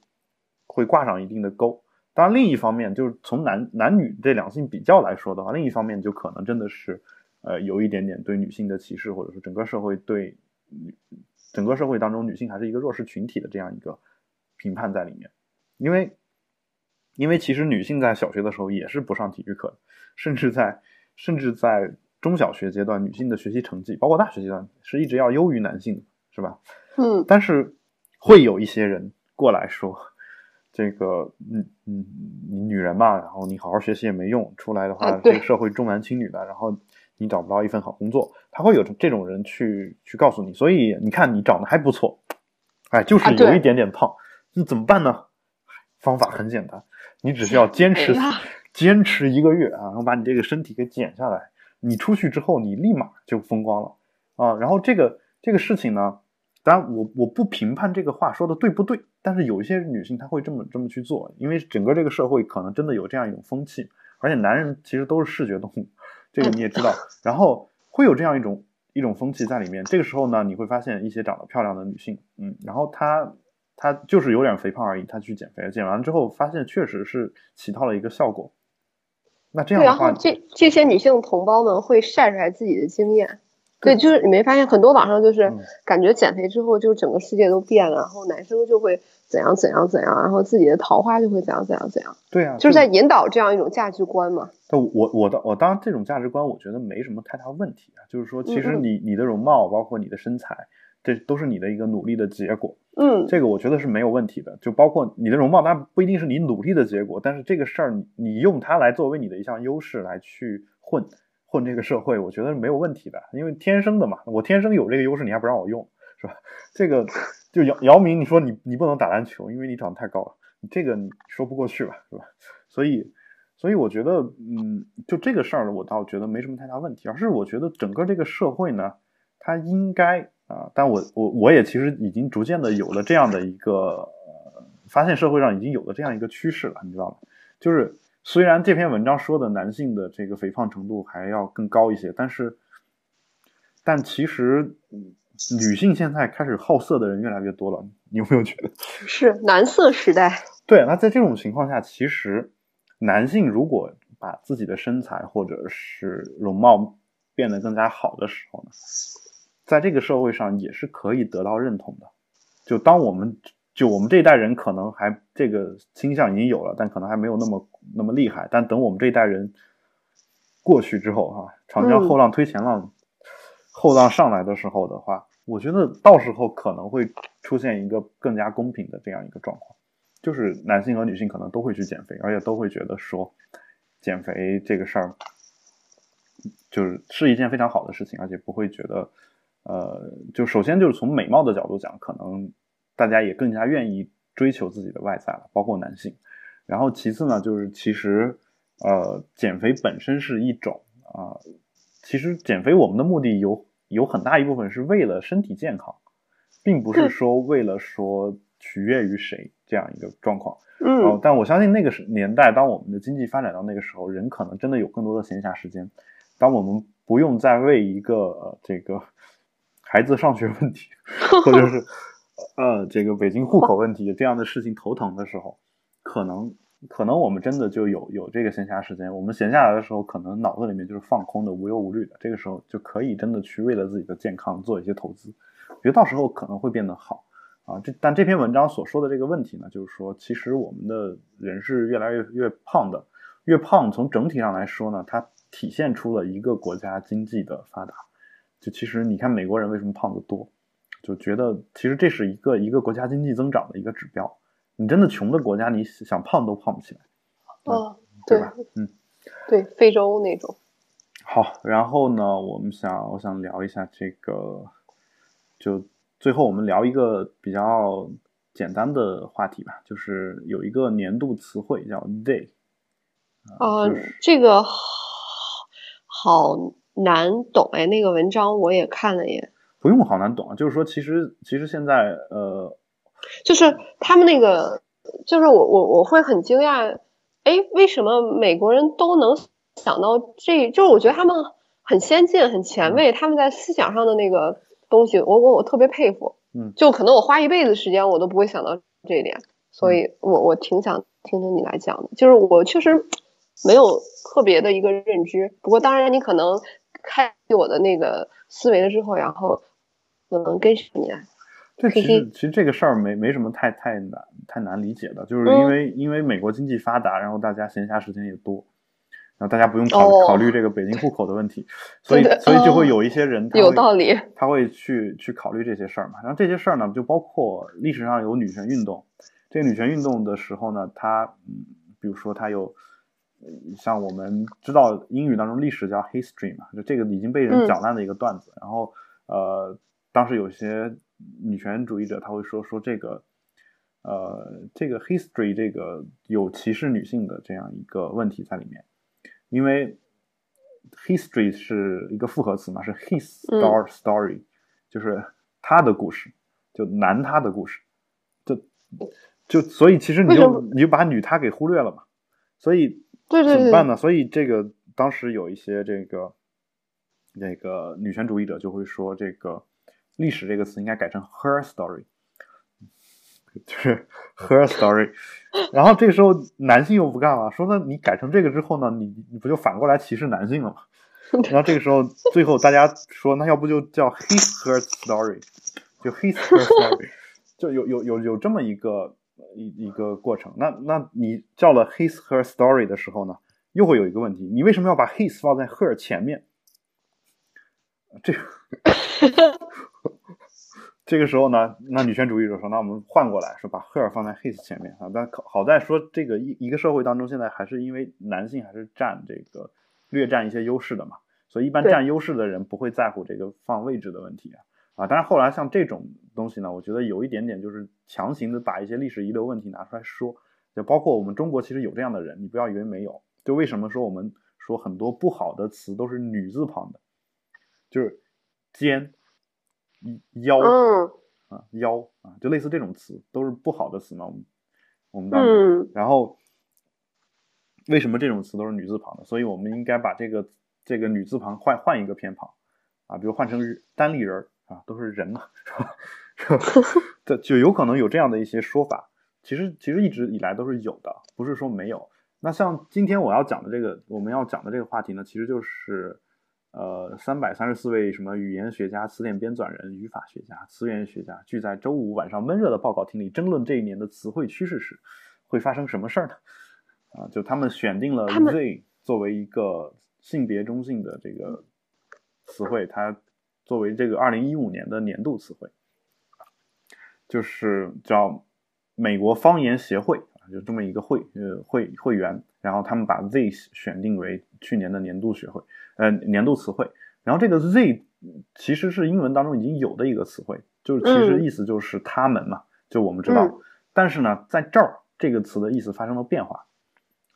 会挂上一定的钩。当然，另一方面就是从男男女这两性比较来说的话，另一方面就可能真的是呃有一点点对女性的歧视，或者说整个社会对女整个社会当中女性还是一个弱势群体的这样一个评判在里面，因为因为其实女性在小学的时候也是不上体育课的，甚至在甚至在中小学阶段，女性的学习成绩，包括大学阶段，是一直要优于男性的，是吧？嗯但是会有一些人过来说，这个，嗯嗯，你女人嘛，然后你好好学习也没用，出来的话，啊这个社会重男轻女的，然后你找不到一份好工作，他会有这种人去去告诉你，所以你看你长得还不错，哎，就是有一点点胖，那怎么办呢？方法很简单，你只需要 坚持、哎坚持一个月啊，然后把你这个身体给减下来，你出去之后你立马就风光了啊。然后这个这个事情呢，当然我我不评判这个话说的对不对，但是有一些女性她会这么这么去做，因为整个这个社会可能真的有这样一种风气，而且男人其实都是视觉动物，这个你也知道，然后会有这样一种一种风气在里面。这个时候呢，你会发现一些长得漂亮的女性，嗯，然后她她就是有点肥胖而已，她去减肥，减完之后发现确实是起到了一个效果。那这样，的话然后，这这些女性同胞们会晒出来自己的经验。对对，就是你没发现很多网上就是嗯感觉减肥之后，就整个世界都变了，然后男生就会怎样怎样怎样，然后自己的桃花就会怎样怎样怎样，对啊，就是在引导这样一种价值观嘛。但我我当我当然这种价值观，我觉得没什么太大问题啊。就是说，其实你你的容貌，包括你的身材，这都是你的一个努力的结果。嗯，这个我觉得是没有问题的。就包括你的容貌，当然不一定是你努力的结果，但是这个事儿你你用它来作为你的一项优势来去混混这个社会，我觉得是没有问题的。因为天生的嘛，我天生有这个优势，你还不让我用，是吧？这个就姚姚明，你说你你不能打篮球，因为你长得太高了，这个说不过去吧，是吧？所以。所以我觉得，嗯，就这个事儿呢，我倒觉得没什么太大问题，而是我觉得整个这个社会呢，它应该啊，但我我我也其实已经逐渐的有了这样的一个，呃，发现社会上已经有了这样一个趋势了，你知道吗？就是虽然这篇文章说的男性的这个肥胖程度还要更高一些，但是，但其实嗯女性现在开始好色的人越来越多了，你有没有觉得？是男色时代。对，那在这种情况下，其实男性如果把自己的身材或者是容貌变得更加好的时候呢，在这个社会上也是可以得到认同的。就当我们就我们这一代人可能还这个倾向已经有了，但可能还没有那么那么厉害。但等我们这一代人过去之后，哈、长江后浪推前浪，后浪上来的时候的话，我觉得到时候可能会出现一个更加公平的这样一个状况。就是男性和女性可能都会去减肥，而且都会觉得说，减肥这个事儿，就是是一件非常好的事情，而且不会觉得，呃，就首先就是从美貌的角度讲，可能大家也更加愿意追求自己的外在了，包括男性。然后其次呢，就是其实，呃，减肥本身是一种啊、其实减肥我们的目的有有很大一部分是为了身体健康，并不是说为了说取悦于谁这样一个状况。嗯哦，但我相信那个时年代，当我们的经济发展到那个时候，人可能真的有更多的闲暇时间。当我们不用再为一个、呃、这个孩子上学问题，或者是 呃这个北京户口问题这样的事情头疼的时候，可能可能我们真的就有有这个闲暇时间。我们闲下来的时候，可能脑子里面就是放空的、无忧无虑的。这个时候就可以真的去为了自己的健康做一些投资。我觉得到时候可能会变得好。啊，这但这篇文章所说的这个问题呢，就是说，其实我们的人是越来越越胖的，越胖从整体上来说呢，它体现出了一个国家经济的发达。就其实你看美国人为什么胖得多，就觉得其实这是一个一个国家经济增长的一个指标。你真的穷的国家，你想胖都胖不起来。哦，对吧？嗯，对，非洲那种。好，然后呢，我们想，我想聊一下这个，就最后我们聊一个比较简单的话题吧，就是有一个年度词汇叫 “day”。啊，这个好难懂哎，那个文章我也看了耶。不用好难懂啊，就是说，其实其实现在呃，就是他们那个，就是我我我会很惊讶。哎，为什么美国人都能想到这？就是我觉得他们很先进、很前卫，他们在思想上的那个东西，我我我特别佩服。嗯，就可能我花一辈子时间，我都不会想到这一点，所以我我挺想听听你来讲的。就是我确实没有特别的一个认知，不过当然你可能开我的那个思维了之后，然后可能跟上你来。这其实其实这个事儿没没什么太太难太难理解的，就是因为因为美国经济发达，然后大家闲暇时间也多，然后大家不用考考虑这个北京户口的问题，所以所以就会有一些人有道理，他会去去考虑这些事儿嘛。然后这些事儿呢，就包括历史上有女权运动，这个女权运动的时候呢，它嗯，比如说它有像我们知道英语当中历史叫 history 嘛，就这个已经被人讲烂的一个段子。然后呃，当时有些。女权主义者他会说说这个，呃，这个 history 这个有歧视女性的这样一个问题在里面，因为 history 是一个复合词嘛，是 his star story，就是他的故事，就男他的故事，就就所以其实你就你就把女他给忽略了嘛，所以怎么办呢？所以这个当时有一些这个那个女权主义者就会说这个。历史这个词应该改成 her story，就是 her story。然后这个时候男性又不干了，说那你改成这个之后呢，你你不就反过来歧视男性了吗？然后这个时候最后大家说，那要不就叫 his her story，就 his her story，就有有有有这么一个一一个过程。那那你叫了 his her story 的时候呢，又会有一个问题，你为什么要把 his 放在 her 前面？这个。这个时候呢，那女权主义者说：“那我们换过来，说把 her 放在 his 前面啊。”但好在说，这个一一个社会当中，现在还是因为男性还是占这个略占一些优势的嘛，所以一般占优势的人不会在乎这个放位置的问题啊。啊，但是后来像这种东西呢，我觉得有一点点就是强行的把一些历史遗留问题拿出来说，就包括我们中国其实有这样的人，你不要以为没有。就为什么说我们说很多不好的词都是女字旁的，就是尖。腰，啊腰啊，就类似这种词都是不好的词嘛。我们我们当时，然后为什么这种词都是女字旁的？所以我们应该把这个这个女字旁换换一个偏旁啊，比如换成单立人啊，都是人嘛，是吧？这就有可能有这样的一些说法。其实其实一直以来都是有的，不是说没有。那像今天我要讲的这个，我们要讲的这个话题呢，其实就是。呃，三百三十四位什么语言学家、词典编纂人、语法学家、词源学家聚在周五晚上闷热的报告厅里争论这一年的词汇趋势时，会发生什么事儿呢？啊，就他们选定了 Z 作为一个性别中性的这个词汇，它作为这个二零一五年的年度词汇，就是叫美国方言协会啊，就这么一个会呃会会员，然后他们把 Z 选定为去年的年度学会。呃，年度词汇，然后这个 Z 其实是英文当中已经有的一个词汇，就是其实意思就是他们嘛，就我们知道。但是呢，在这儿这个词的意思发生了变化，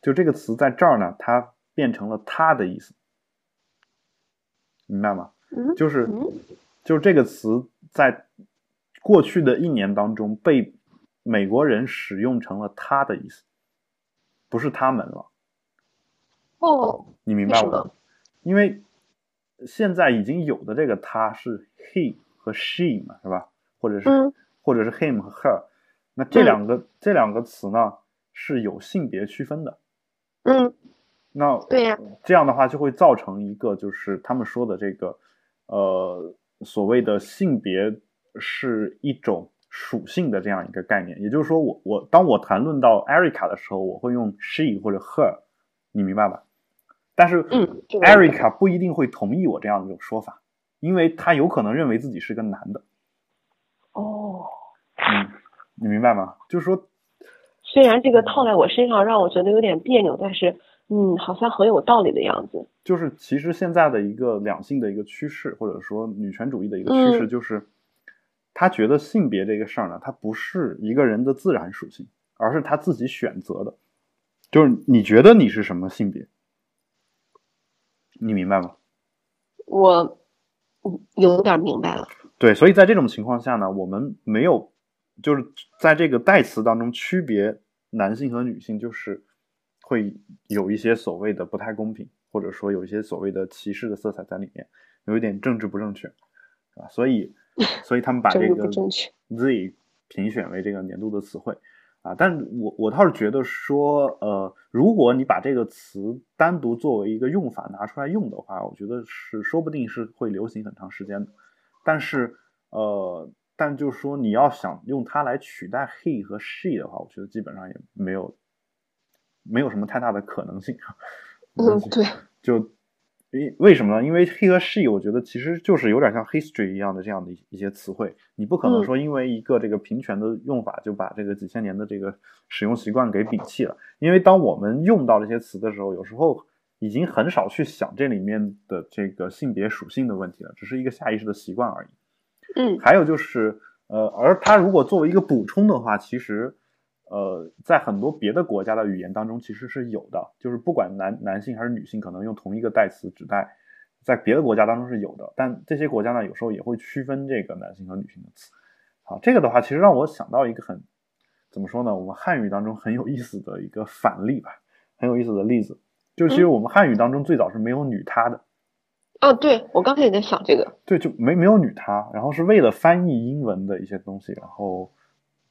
就这个词在这儿呢，它变成了他的意思，明白吗？就是就是这个词在过去的一年当中被美国人使用成了他的意思，不是他们了。哦，你明白吗？因为现在已经有的这个他是 he 和 she 嘛，是吧？或者是或者是 him 和 her，那这两个这两个词呢是有性别区分的。嗯，那对呀，这样的话就会造成一个就是他们说的这个呃所谓的性别是一种属性的这样一个概念。也就是说，我我当我谈论到 Erica 的时候，我会用 she 或者 her，你明白吧？但是，嗯，Erica 不一定会同意我这样一种说法，因为他有可能认为自己是个男的。哦嗯，你明白吗？就是说，虽然这个套在我身上让我觉得有点别扭，但是嗯，好像很有道理的样子。就是其实现在的一个两性的一个趋势，或者说女权主义的一个趋势，就是他觉得性别这个事儿呢，它不是一个人的自然属性，而是他自己选择的。就是你觉得你是什么性别？你明白吗？我有点明白了。对，所以在这种情况下呢，我们没有，就是在这个代词当中区别男性和女性，就是会有一些所谓的不太公平，或者说有一些所谓的歧视的色彩在里面，有一点政治不正确，是吧？所以，所以他们把 这个 Z 评选为这个年度的词汇。啊，但我我倒是觉得说，呃，如果你把这个词单独作为一个用法拿出来用的话，我觉得是说不定是会流行很长时间的。但是，呃，但就是说你要想用它来取代 he 和 she 的话，我觉得基本上也没有没有什么太大的可能性。嗯，对，就。因为什么呢？因为 he 和 she，我觉得其实就是有点像 history 一样的这样的一些词汇。你不可能说因为一个这个平权的用法就把这个几千年的这个使用习惯给摒弃了。因为当我们用到这些词的时候，有时候已经很少去想这里面的这个性别属性的问题了，只是一个下意识的习惯而已。嗯，还有就是，呃，而它如果作为一个补充的话，其实。呃，在很多别的国家的语言当中，其实是有的，就是不管男男性还是女性，可能用同一个代词指代，在别的国家当中是有的。但这些国家呢，有时候也会区分这个男性和女性的词。好，这个的话，其实让我想到一个很怎么说呢？我们汉语当中很有意思的一个反例吧，很有意思的例子，就是其实我们汉语当中最早是没有女她的。哦，对我刚才也在想这个，对，就没没有女她，然后是为了翻译英文的一些东西，然后。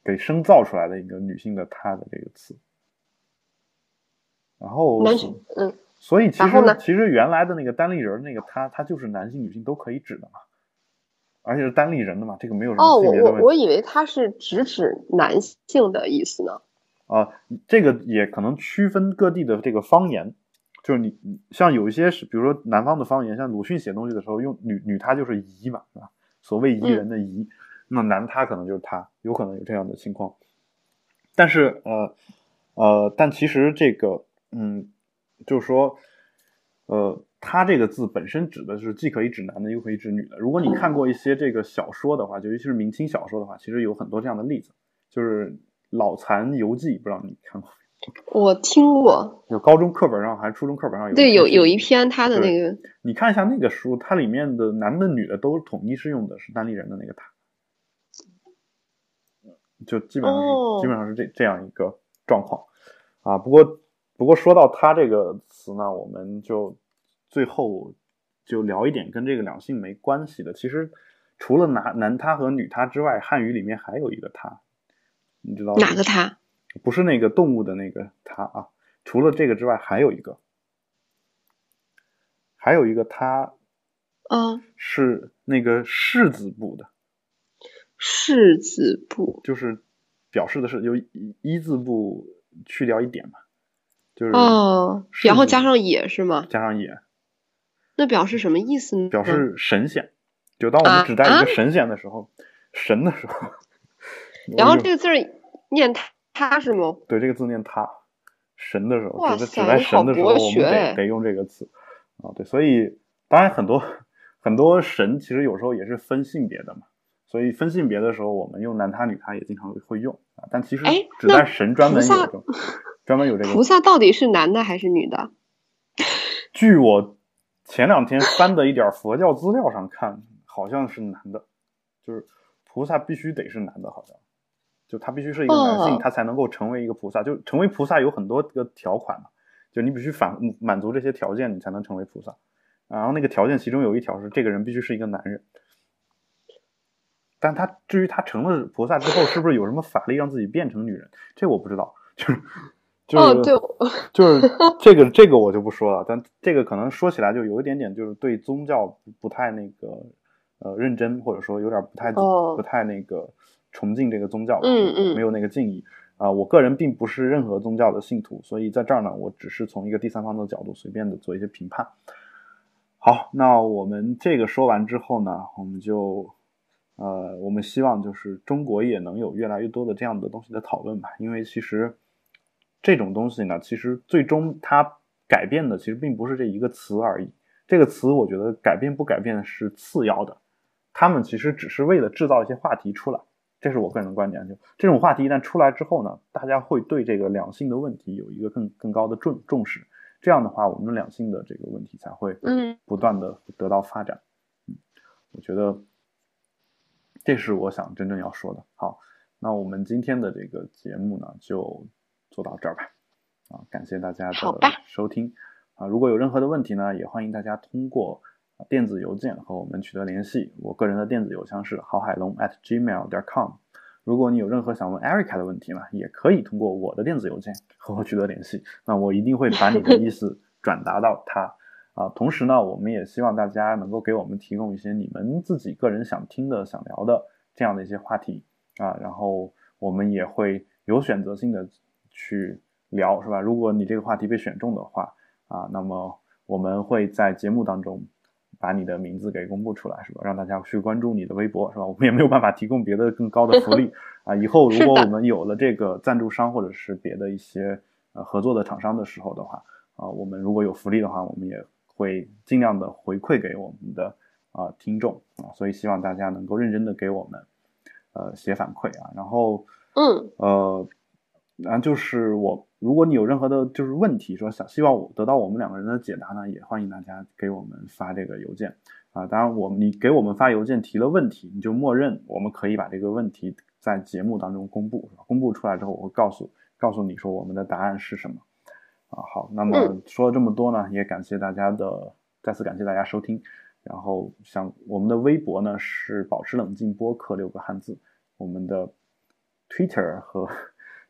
给生造出来的一个女性的“她”的这个词，然后男性，嗯，所以其实其实原来的那个单立人那个“她”，她就是男性女性都可以指的嘛，而且是单立人的嘛，这个没有什么性别的问题。哦，我我以为它是直指男性的意思呢。啊，这个也可能区分各地的这个方言，就是你像有一些是，比如说南方的方言，像鲁迅写东西的时候用女女她就是姨嘛，是吧？所谓姨人的姨。那男他可能就是他，有可能有这样的情况，但是呃呃，但其实这个嗯，就是说呃，他这个字本身指的是既可以指男的，又可以指女的。如果你看过一些这个小说的话，就尤其是明清小说的话，其实有很多这样的例子，就是《老残游记》，不知道你看过？我听过，有高中课本上还是初中课本上有？对，有有一篇他的那个，你看一下那个书，它里面的男的、女的都统一是用的是单立人的那个他。就基本上是基本上是这这样一个状况啊。不过不过说到它这个词呢，我们就最后就聊一点跟这个两性没关系的。其实除了男男他和女他之外，汉语里面还有一个他，你知道哪个他？不是那个动物的那个他啊。除了这个之外，还有一个，还有一个他，嗯，是那个柿子部的。士字部就是表示的是由一字部去掉一点嘛，就是哦，然后加上也是吗？加上也，那表示什么意思呢？表示神仙，就当我们指代一个神仙的时候，神的时候。然后这个字念他他是吗？对，这个字念他，神的时候，指指代神的时候，我们得得用这个词啊。对，所以当然很多很多神其实有时候也是分性别的嘛。所以分性别的时候，我们用男他女他也经常会用啊，但其实只在神专门有专门有这个。菩萨到底是男的还是女的？据我前两天翻的一点佛教资料上看，好像是男的，就是菩萨必须得是男的，好像就他必须是一个男性，他才能够成为一个菩萨。就成为菩萨有很多个条款嘛，就你必须反满足这些条件，你才能成为菩萨。然后那个条件其中有一条是，这个人必须是一个男人。但他至于他成了菩萨之后，是不是有什么法力让自己变成女人？这我不知道，就是就是就是这个这个我就不说了。但这个可能说起来就有一点点，就是对宗教不太那个呃认真，或者说有点不太不太那个崇敬这个宗教，嗯嗯，没有那个敬意啊。我个人并不是任何宗教的信徒，所以在这儿呢，我只是从一个第三方的角度随便的做一些评判。好，那我们这个说完之后呢，我们就。呃，我们希望就是中国也能有越来越多的这样的东西的讨论吧，因为其实这种东西呢，其实最终它改变的其实并不是这一个词而已。这个词我觉得改变不改变是次要的，他们其实只是为了制造一些话题出来，这是我个人的观点。就这种话题一旦出来之后呢，大家会对这个两性的问题有一个更更高的重重视，这样的话，我们两性的这个问题才会嗯不断的得到发展。嗯，我觉得这是我想真正要说的。好，那我们今天的这个节目呢，就做到这儿吧。啊，感谢大家的收听。啊，如果有任何的问题呢，也欢迎大家通过啊电子邮件和我们取得联系。我个人的电子邮箱是郝海龙 at gmail 点 com。如果你有任何想问 Erica 的问题呢，也可以通过我的电子邮件和我取得联系。那我一定会把你的意思转达到他。啊，同时呢，我们也希望大家能够给我们提供一些你们自己个人想听的、想聊的这样的一些话题啊，然后我们也会有选择性的去聊，是吧？如果你这个话题被选中的话，啊，那么我们会在节目当中把你的名字给公布出来，是吧？让大家去关注你的微博，是吧？我们也没有办法提供别的更高的福利啊。以后如果我们有了这个赞助商或者是别的一些呃合作的厂商的时候的话，啊，我们如果有福利的话，我们也会尽量的回馈给我们的啊听众啊。所以希望大家能够认真的给我们呃写反馈啊，然后嗯呃，然后就是我，如果你有任何的就是问题，说想希望我得到我们两个人的解答呢，也欢迎大家给我们发这个邮件啊。当然，我们你给我们发邮件提了问题，你就默认我们可以把这个问题在节目当中公布？公布出来之后，我会告诉告诉你说我们的答案是什么啊。好，那么嗯说了这么多呢，也感谢大家的，再次感谢大家收听。然后像我们的微博呢是保持冷静播客六个汉字，我们的 Twitter 和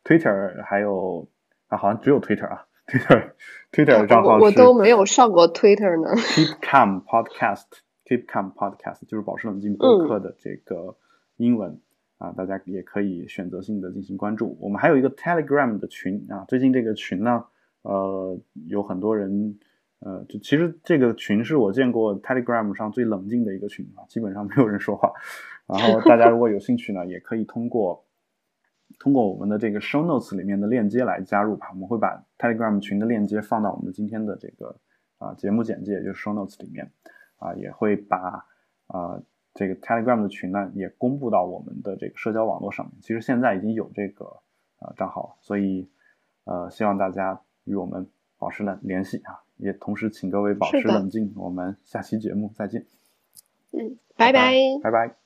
Twitter 还有啊，好像只有 Twitter 啊，Twitter Twitter 的账号是我我都没有上过 Twitter 呢。Keep Calm Podcast Keep Calm Podcast 就是保持冷静播客的这个英文、啊，大家也可以选择性的进行关注。我们还有一个 Telegram 的群啊，最近这个群呢，呃，有很多人。呃，就其实这个群是我见过 Telegram 上最冷静的一个群啊，基本上没有人说话。然后大家如果有兴趣呢，也可以通过通过我们的这个 Show Notes 里面的链接来加入吧。我们会把 Telegram 群的链接放到我们今天的这个啊、节目简介，就是 Show Notes 里面啊、也会把啊、这个 Telegram 的群呢也公布到我们的这个社交网络上面。其实现在已经有这个呃账号了，所以呃希望大家与我们保持了联系啊，也同时请各位保持冷静。我们下期节目再见，嗯，拜拜。拜拜。